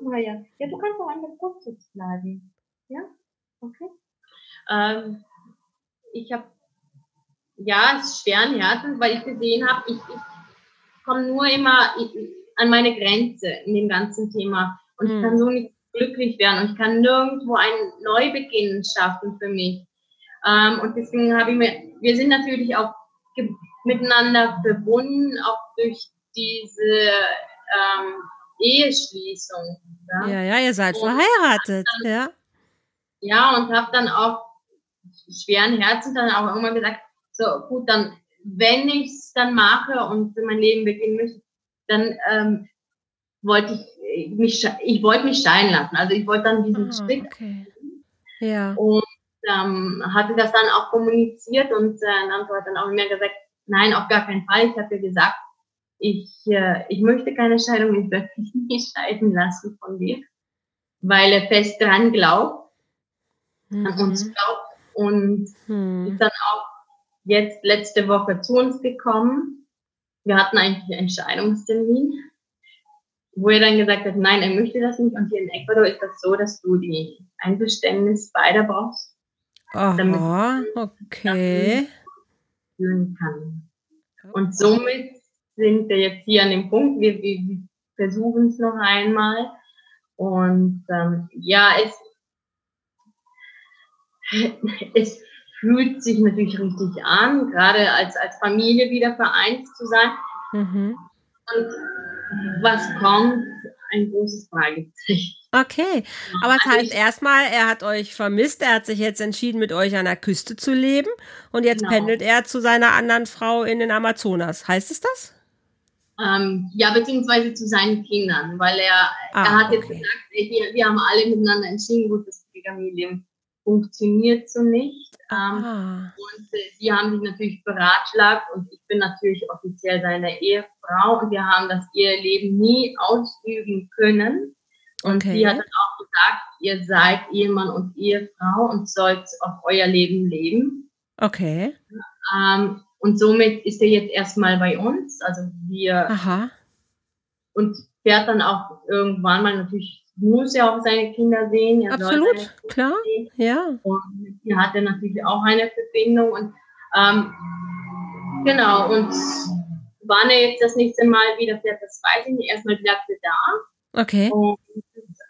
Maya, ja, du kannst auch an der Kopfsitz bleiben. Ja? Okay. Ähm, ich habe, ja, es ist schweren Herzens, weil ich gesehen habe, ich, ich komme nur immer an meine Grenze in dem ganzen Thema. Und mhm. ich kann so nicht glücklich werden und ich kann nirgendwo einen Neubeginn schaffen für mich. Ähm, und deswegen habe ich mir, wir sind natürlich auch miteinander verbunden, auch durch diese ähm, Eheschließung. Ja, ja, ja ihr seid und verheiratet, dann, ja. Ja, und habe dann auch schweren Herzen dann auch irgendwann gesagt, so gut, dann, wenn ich es dann mache und mein Leben beginnen möchte, dann ähm, wollte ich mich, ich wollte mich scheiden lassen. Also ich wollte dann diesen oh, Schritt. Okay. Ja. Und ähm, hatte das dann auch kommuniziert und äh, dann hat dann auch mehr gesagt, nein, auf gar keinen Fall. Ich hatte gesagt, ich, äh, ich möchte keine Scheidung, ich werde mich [laughs] nie scheiden lassen von dir, weil er fest dran glaubt, mhm. an uns glaubt und mhm. ist dann auch jetzt letzte Woche zu uns gekommen. Wir hatten eigentlich einen Scheidungstermin, wo er dann gesagt hat, nein, er möchte das nicht. Und hier in Ecuador ist das so, dass du die Einverständnis beider brauchst. Aha, okay. Führen kann. Und somit sind wir jetzt hier an dem Punkt, wir, wir versuchen es noch einmal. Und ähm, ja, es, es fühlt sich natürlich richtig an, gerade als, als Familie wieder vereint zu sein. Mhm. Und was kommt, ein großes Fragezeichen. Okay, aber es also heißt erstmal, er hat euch vermisst, er hat sich jetzt entschieden, mit euch an der Küste zu leben und jetzt genau. pendelt er zu seiner anderen Frau in den Amazonas. Heißt es das? Ähm, ja, beziehungsweise zu seinen Kindern, weil er, ah, er hat okay. jetzt gesagt, ey, wir, wir haben alle miteinander entschieden, gut, das Familie funktioniert so nicht. Ähm, ah. Und äh, die haben sich natürlich beratschlagt und ich bin natürlich offiziell seine Ehefrau und wir haben das Eheleben nie ausüben können. Und okay. sie hat dann auch gesagt, ihr seid Ehemann und Ehefrau und sollt auf euer Leben leben. Okay. Ähm, und somit ist er jetzt erstmal bei uns. Also wir Aha. und fährt dann auch irgendwann mal natürlich muss ja auch seine Kinder sehen. Absolut, klar, sehen. ja. Und hier hat er natürlich auch eine Verbindung und ähm, genau und wann er jetzt das nächste Mal wieder fährt, das weiß ich nicht. Erstmal bleibt er da. Okay. Und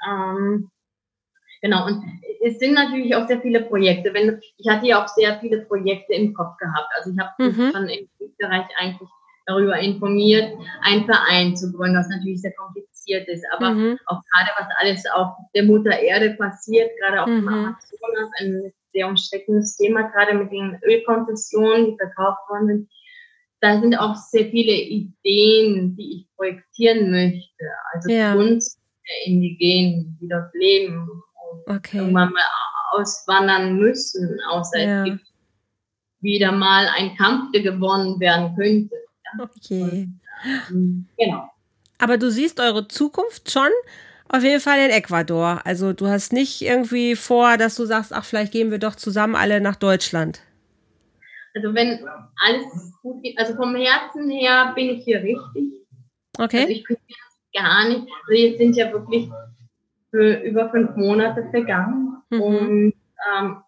ähm, Genau, und es sind natürlich auch sehr viele Projekte. Wenn, ich hatte ja auch sehr viele Projekte im Kopf gehabt. Also ich habe mhm. schon im Bereich eigentlich darüber informiert, einen Verein zu gründen, was natürlich sehr kompliziert ist. Aber mhm. auch gerade was alles auf der Mutter Erde passiert, gerade auch mhm. im Amazonas, ein sehr umstrittenes Thema, gerade mit den Ölkonzessionen, die verkauft worden sind. Da sind auch sehr viele Ideen, die ich projektieren möchte. Also ja. Kunst der Indigenen, die dort leben okay. irgendwann mal auswandern müssen, außer ja. es gibt wieder mal ein Kampf, der gewonnen werden könnte. Ja? Okay. Und, ähm, genau. Aber du siehst eure Zukunft schon auf jeden Fall in Ecuador. Also du hast nicht irgendwie vor, dass du sagst, ach, vielleicht gehen wir doch zusammen alle nach Deutschland. Also wenn alles gut geht, also vom Herzen her bin ich hier richtig. Okay. Also ich könnte mir gar nicht. Also jetzt sind ja wirklich für über fünf Monate vergangen. Mhm. Und ähm,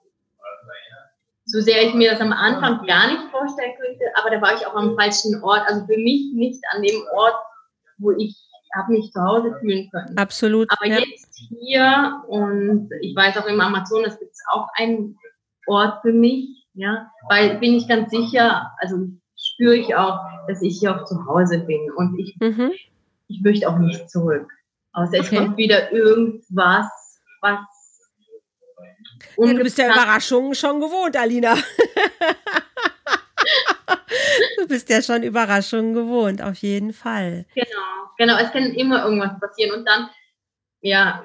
so sehr ich mir das am Anfang gar nicht vorstellen könnte, aber da war ich auch am falschen Ort. Also für mich nicht an dem Ort, wo ich habe mich zu Hause fühlen können. Absolut. Aber ja. jetzt hier und ich weiß auch im Amazonas gibt es auch einen Ort für mich, ja, weil bin ich ganz sicher, also spüre ich auch, dass ich hier auch zu Hause bin und ich, Mhm. Ich möchte auch nicht zurück. Außer es Okay. kommt wieder irgendwas, was Ja, du bist ja Überraschungen schon gewohnt, Alina. [laughs] du bist ja schon Überraschungen gewohnt, auf jeden Fall. Genau, genau, es kann immer irgendwas passieren und dann, ja,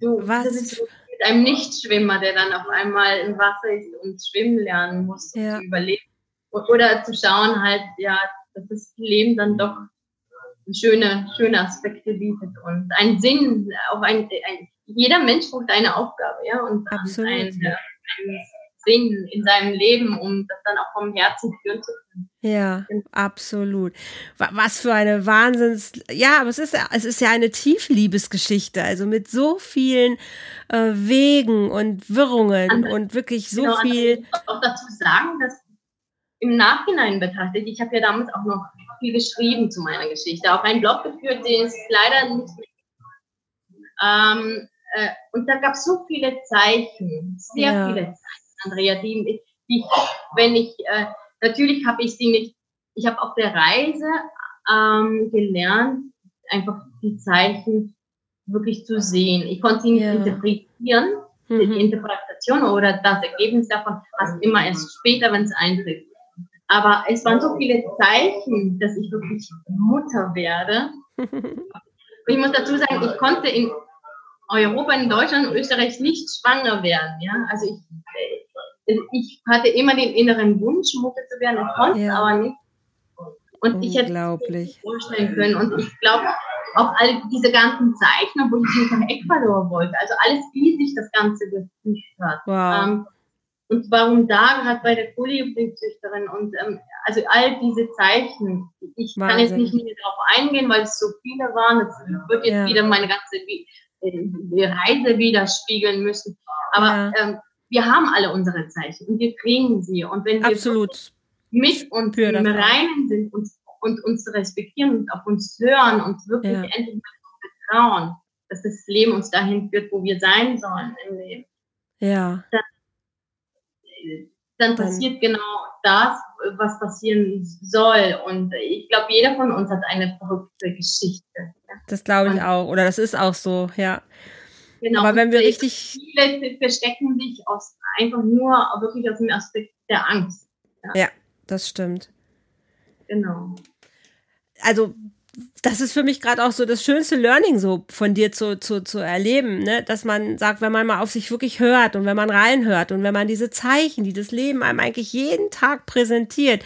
du, Was? das ist so mit einem Nichtschwimmer, der dann auf einmal im Wasser ist und schwimmen lernen muss, Ja. zu überleben. Oder zu schauen halt, ja, dass das Leben dann doch schöne, schöne Aspekte bietet und einen Sinn, auch ein, ein jeder Mensch braucht eine Aufgabe, ja, und Absolut. einen, einen Sinn in seinem Leben, um das dann auch vom Herzen führen zu können. Ja, absolut. Wa- Was für eine Wahnsinns, ja, aber es ist, ja- es ist ja eine Tiefliebesgeschichte, also mit so vielen äh, Wegen und Wirrungen Andere- und wirklich so Genau, viel. ich muss auch dazu sagen, dass im Nachhinein betrachtet, ich habe ja damals auch noch viel geschrieben zu meiner Geschichte, auch einen Blog geführt, den es leider nicht mehr ähm, äh, und da gab es so viele Zeichen, sehr Ja. viele Zeichen, Andrea, die, die wenn ich, äh, natürlich habe ich sie nicht, ich habe auf der Reise ähm, gelernt, einfach die Zeichen wirklich zu sehen. Ich konnte sie nicht Ja. interpretieren, die Mhm. Interpretation oder das Ergebnis davon hast immer erst später, wenn es eintritt. Aber es waren so viele Zeichen, dass ich wirklich Mutter werde. [laughs] Und ich muss dazu sagen, ich konnte in Europa, in Deutschland und Österreich nicht schwanger werden. Ja? Also ich, äh, ich hatte immer den inneren Wunsch, Mutter zu werden, ich konnte Ja. aber nicht. Und ich hätte es nicht vorstellen können. Und ich glaube, auch all diese ganzen Zeichen, obwohl ich nicht nach Ecuador wollte, also alles, wie sich das Ganze gefügt hat. Wow. Ähm, und warum da gerade bei der Kolibri-Züchterin und ähm, also all diese Zeichen, ich kann jetzt Wahnsinn. nicht mehr darauf eingehen, weil es so viele waren. Das wird jetzt Ja. wieder meine ganze äh, Reise widerspiegeln müssen. Aber Ja. ähm, wir haben alle unsere Zeichen und wir kriegen sie. Und wenn wir Absolut. mit uns im. Reinen sind und, und uns respektieren und auf uns hören und wirklich Ja. endlich mal vertrauen, dass das Leben uns dahin führt, wo wir sein sollen im Leben Ja. dann Dann- passiert genau das, was passieren soll. Und ich glaube, jeder von uns hat eine verrückte Geschichte. Ja, Das glaube ich auch. Oder das ist auch so, ja. genau. Aber wenn wir richtig, Viele verstecken sich aus, einfach nur wirklich aus dem Aspekt der Angst. das stimmt. Genau. also das ist für mich gerade auch so das schönste Learning so von dir zu, zu, zu erleben, ne? dass man sagt, wenn man mal auf sich wirklich hört und wenn man reinhört und wenn man diese Zeichen, die das Leben einem eigentlich jeden Tag präsentiert,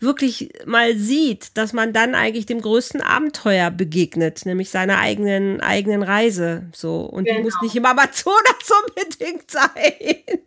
wirklich mal sieht, dass man dann eigentlich dem größten Abenteuer begegnet, nämlich seiner eigenen eigenen Reise. So und die Genau. muss nicht im Amazonas [laughs] unbedingt sein.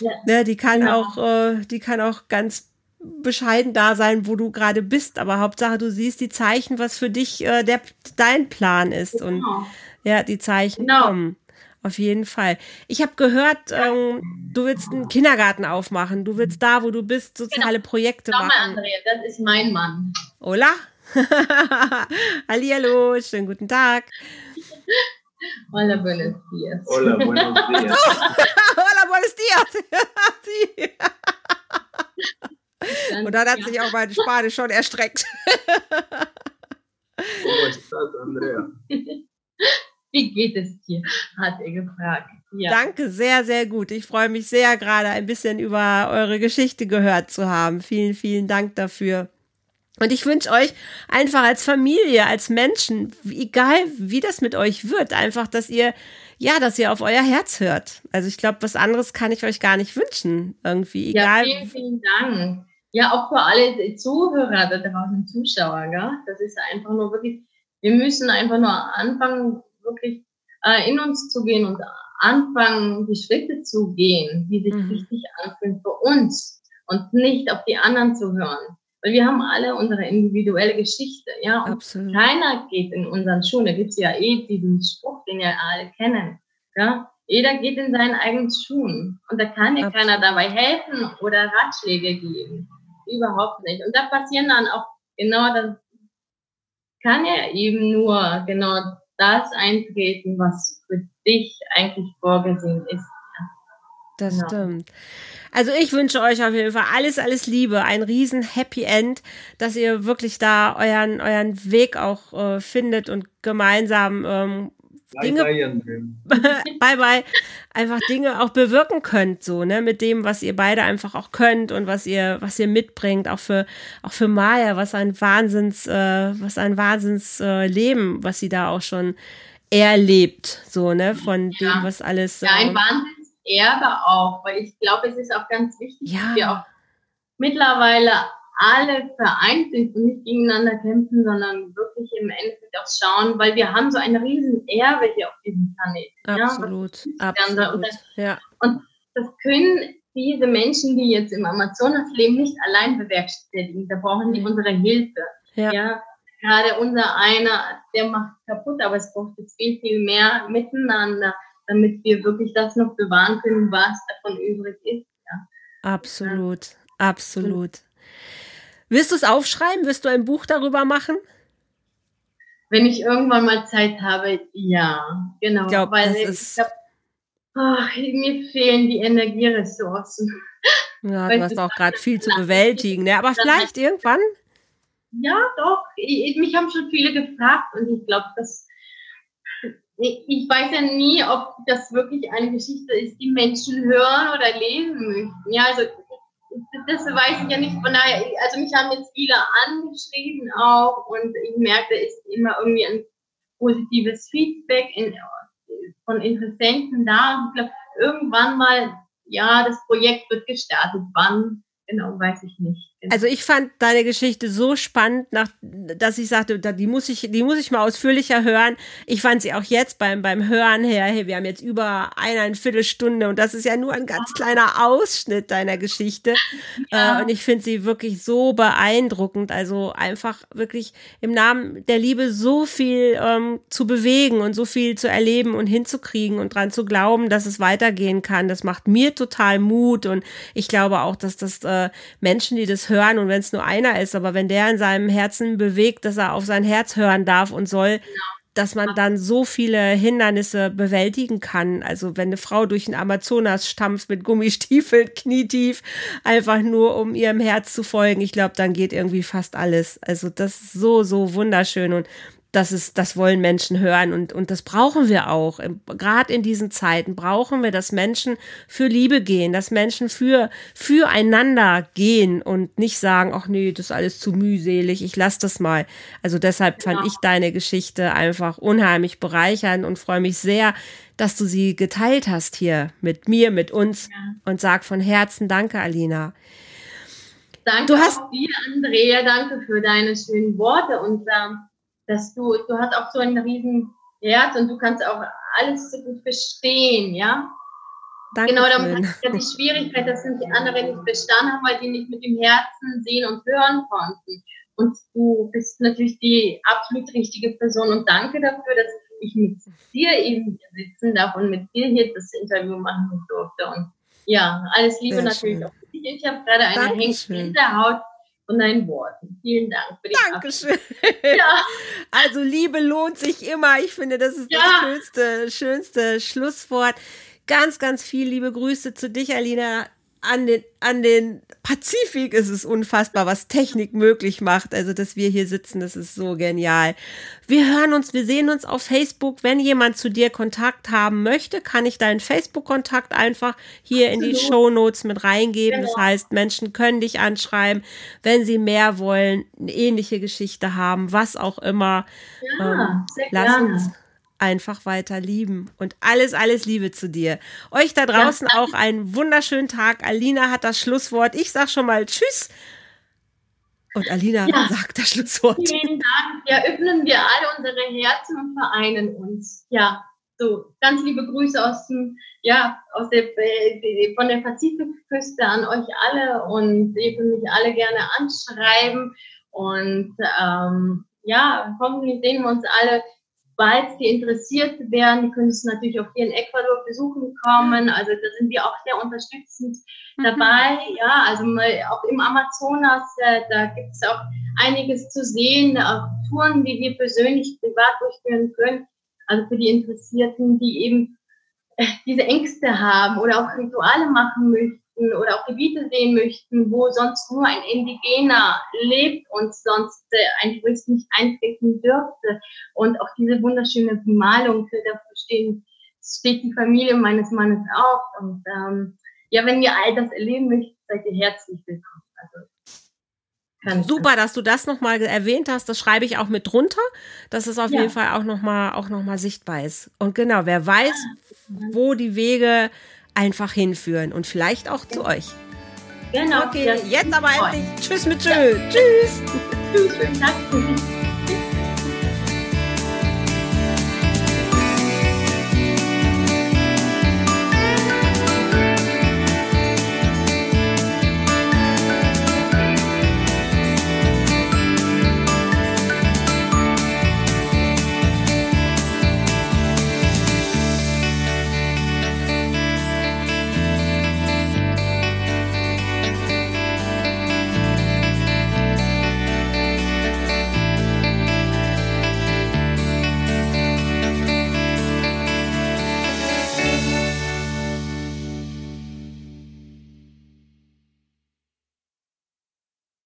Ja. Ne, die kann Genau. auch, äh, die kann auch ganz bescheiden da sein, wo du gerade bist, aber Hauptsache du siehst die Zeichen, was für dich äh, der dein Plan ist und genau. ja, die Zeichen Genau. kommen. Auf jeden Fall. Ich habe gehört, ähm, du willst einen Kindergarten aufmachen. Du willst da, wo du bist, soziale Projekte Schau mal, machen. Andrea, das ist mein Mann. Hola. [laughs] Hallihallo, schönen guten Tag. Hola, buenos dias. Hola, buenos días. Hola, buenos [laughs] dias. [laughs] Und dann hat ja. sich auch mein Spanisch schon erstreckt. ¿Cómo estás, Andrea? [laughs] Wie geht es dir? Hat er gefragt. Ja. Danke, sehr, sehr gut. Ich freue mich sehr, gerade ein bisschen über eure Geschichte gehört zu haben. Vielen, vielen Dank dafür. Und ich wünsche euch einfach als Familie, als Menschen, egal wie das mit euch wird, einfach, dass ihr, ja, dass ihr auf euer Herz hört. Also ich glaube, was anderes kann ich euch gar nicht wünschen. Irgendwie, Ja, egal. vielen, vielen Dank. Ja, auch für alle Zuhörer da draußen, Zuschauer, gell? Das ist einfach nur wirklich, wir müssen einfach nur anfangen, wirklich äh, in uns zu gehen und anfangen, die Schritte zu gehen, die sich Mhm. richtig anfühlen für uns und nicht auf die anderen zu hören. Weil wir haben alle unsere individuelle Geschichte, ja. Und Absolut. keiner geht in unseren Schuhen. Da gibt es ja eh diesen Spruch, den ja alle kennen. Ja. Jeder geht in seinen eigenen Schuhen. Und da kann ja Absolut. keiner dabei helfen oder Ratschläge geben. Überhaupt nicht. Und da passieren dann auch genau das, kann ja eben nur genau das eintreten, was für dich eigentlich vorgesehen ist. Das Genau. stimmt. Also ich wünsche euch auf jeden Fall alles, alles Liebe, ein riesen Happy End, dass ihr wirklich da euren, euren Weg auch äh, findet und gemeinsam ähm, Bye Dinge- bye, [laughs] bye bye, einfach Dinge auch bewirken könnt, so, ne, mit dem, was ihr beide einfach auch könnt und was ihr, was ihr mitbringt, auch für, auch für Maya, was ein Wahnsinns, äh, was ein Wahnsinns äh, Leben, was sie da auch schon erlebt, so, ne, von Ja. dem, was alles. Ja, ein ähm, Wahnsinnserbe auch, weil ich glaube, es ist auch ganz wichtig, Ja. dass wir auch mittlerweile alle vereint sind und nicht gegeneinander kämpfen, sondern wirklich im Endeffekt auch schauen, weil wir haben so ein riesen Erbe hier auf diesem Planeten. Absolut, Ja, absolut, und ja. Das können diese Menschen, die jetzt im Amazonas leben, nicht allein bewerkstelligen. Da brauchen die unsere Hilfe. Ja. Ja. Gerade unser einer, der macht kaputt, aber es braucht jetzt viel, viel mehr miteinander, damit wir wirklich das noch bewahren können, was davon übrig ist. Absolut, absolut. Willst du es aufschreiben? Wirst du ein Buch darüber machen? Wenn ich irgendwann mal Zeit habe, ja, genau. Ich glaub, weil das ich ist- glaub, ach, mir fehlen die Energieressourcen. Ja, du hast auch gerade viel zu bewältigen, ne? Aber vielleicht irgendwann. Ja, doch. Ich, mich haben schon viele gefragt und ich glaube, dass ich weiß ja nie, ob das wirklich eine Geschichte ist, die Menschen hören oder lesen möchten. Ja, also das weiß ich ja nicht. Von daher, also mich haben jetzt viele angeschrieben auch und ich merke, da ist immer irgendwie ein positives Feedback in, von Interessenten da. Glaube, irgendwann mal, ja, das Projekt wird gestartet. Wann? Genau, weiß ich nicht. Also ich fand deine Geschichte so spannend, nach, dass ich sagte, die muss ich, die muss ich mal ausführlicher hören. Ich fand sie auch jetzt beim, beim Hören her, hey, wir haben jetzt über eine Viertelstunde und das ist ja nur ein ganz kleiner Ausschnitt deiner Geschichte. Ja. Äh, und ich finde sie wirklich so beeindruckend. Also einfach wirklich im Namen der Liebe so viel ähm, zu bewegen und so viel zu erleben und hinzukriegen und dran zu glauben, dass es weitergehen kann. Das macht mir total Mut und ich glaube auch, dass das äh, Menschen, die das hören und wenn es nur einer ist, aber wenn der in seinem Herzen bewegt, dass er auf sein Herz hören darf und soll, dass man dann so viele Hindernisse bewältigen kann. Also wenn eine Frau durch den Amazonas stampft mit Gummistiefeln, [laughs] knietief, einfach nur um ihrem Herz zu folgen, ich glaube, dann geht irgendwie fast alles. Also das ist so, so wunderschön und das ist, das wollen Menschen hören und, und das brauchen wir auch. Gerade in diesen Zeiten brauchen wir, dass Menschen für Liebe gehen, dass Menschen für, füreinander gehen und nicht sagen, ach nee, das ist alles zu mühselig, ich lass das mal. Also deshalb fand Ja. ich deine Geschichte einfach unheimlich bereichernd und freue mich sehr, dass du sie geteilt hast hier mit mir, mit uns Ja. und sag von Herzen Danke, Alina. Danke Du hast- auch dir, Andrea, danke für deine schönen Worte und ähm, dass du, du hast auch so ein riesen Herz und du kannst auch alles so gut verstehen, ja? Danke. Genau, damit ist ja die Schwierigkeit, dass die anderen nicht verstanden haben, weil sie nicht mit dem Herzen sehen und hören konnten. Und du bist natürlich die absolut richtige Person und danke dafür, dass ich mit dir eben sitzen darf und mit dir hier das Interview machen durfte. Und ja, alles Liebe Sehr natürlich schön. auch für dich. Ich habe gerade eine Dankeschön. Hängehaut von deinen Worten. Vielen Dank für die Dankeschön. Ja, [laughs] Also Liebe lohnt sich immer. Ich finde, das ist Ja. das schönste, schönste Schlusswort. Ganz, ganz viel liebe Grüße zu dich, Alina. An den, an den Pazifik ist es unfassbar, was Technik möglich macht. Also, dass wir hier sitzen, das ist so genial. Wir hören uns, wir sehen uns auf Facebook. Wenn jemand zu dir Kontakt haben möchte, kann ich deinen Facebook-Kontakt einfach hier in die Absolut. Show Notes mit reingeben. Das Genau. heißt, Menschen können dich anschreiben, wenn sie mehr wollen, eine ähnliche Geschichte haben, was auch immer. ja Ähm, sehr Lass gerne. uns einfach weiter lieben und alles, alles Liebe zu dir. Euch da draußen auch einen wunderschönen Tag. Alina hat das Schlusswort. Ich sag schon mal Tschüss. Und Alina Ja. sagt das Schlusswort. Vielen Dank. Ja, öffnen wir alle unsere Herzen und vereinen uns. Ja, So, ganz liebe Grüße aus dem, ja, aus der, äh, von der Pazifikküste an euch alle und ihr könnt mich alle gerne anschreiben und ähm, ja, hoffentlich sehen wir uns alle bald, die interessiert werden. Die können es natürlich auch hier in Ecuador besuchen kommen. Also da sind wir auch sehr unterstützend mhm. dabei. Ja, also mal auch im Amazonas, äh, da gibt es auch einiges zu sehen, auch Touren, die wir persönlich privat durchführen können. Also für die Interessierten, die eben äh, diese Ängste haben oder auch Rituale machen möchten oder auch Gebiete sehen möchten, wo sonst nur ein Indigener lebt und sonst äh, ein Tourist nicht eintreten dürfte. Und auch diese wunderschöne Bemalung, für dafür stehen, steht die Familie meines Mannes auf. Und ähm, ja, wenn ihr all das erleben möchtet, seid ihr herzlich willkommen. Also Super, dass du das nochmal erwähnt hast. Das schreibe ich auch mit drunter, dass es auf ja. jeden Fall auch nochmal auch noch mal sichtbar ist. Und genau, wer weiß, wo die Wege einfach hinführen und vielleicht auch zu euch. Genau. Okay, jetzt aber endlich. Tschüss mit Tschö. Ja. Tschüss. Tschüss. Danke.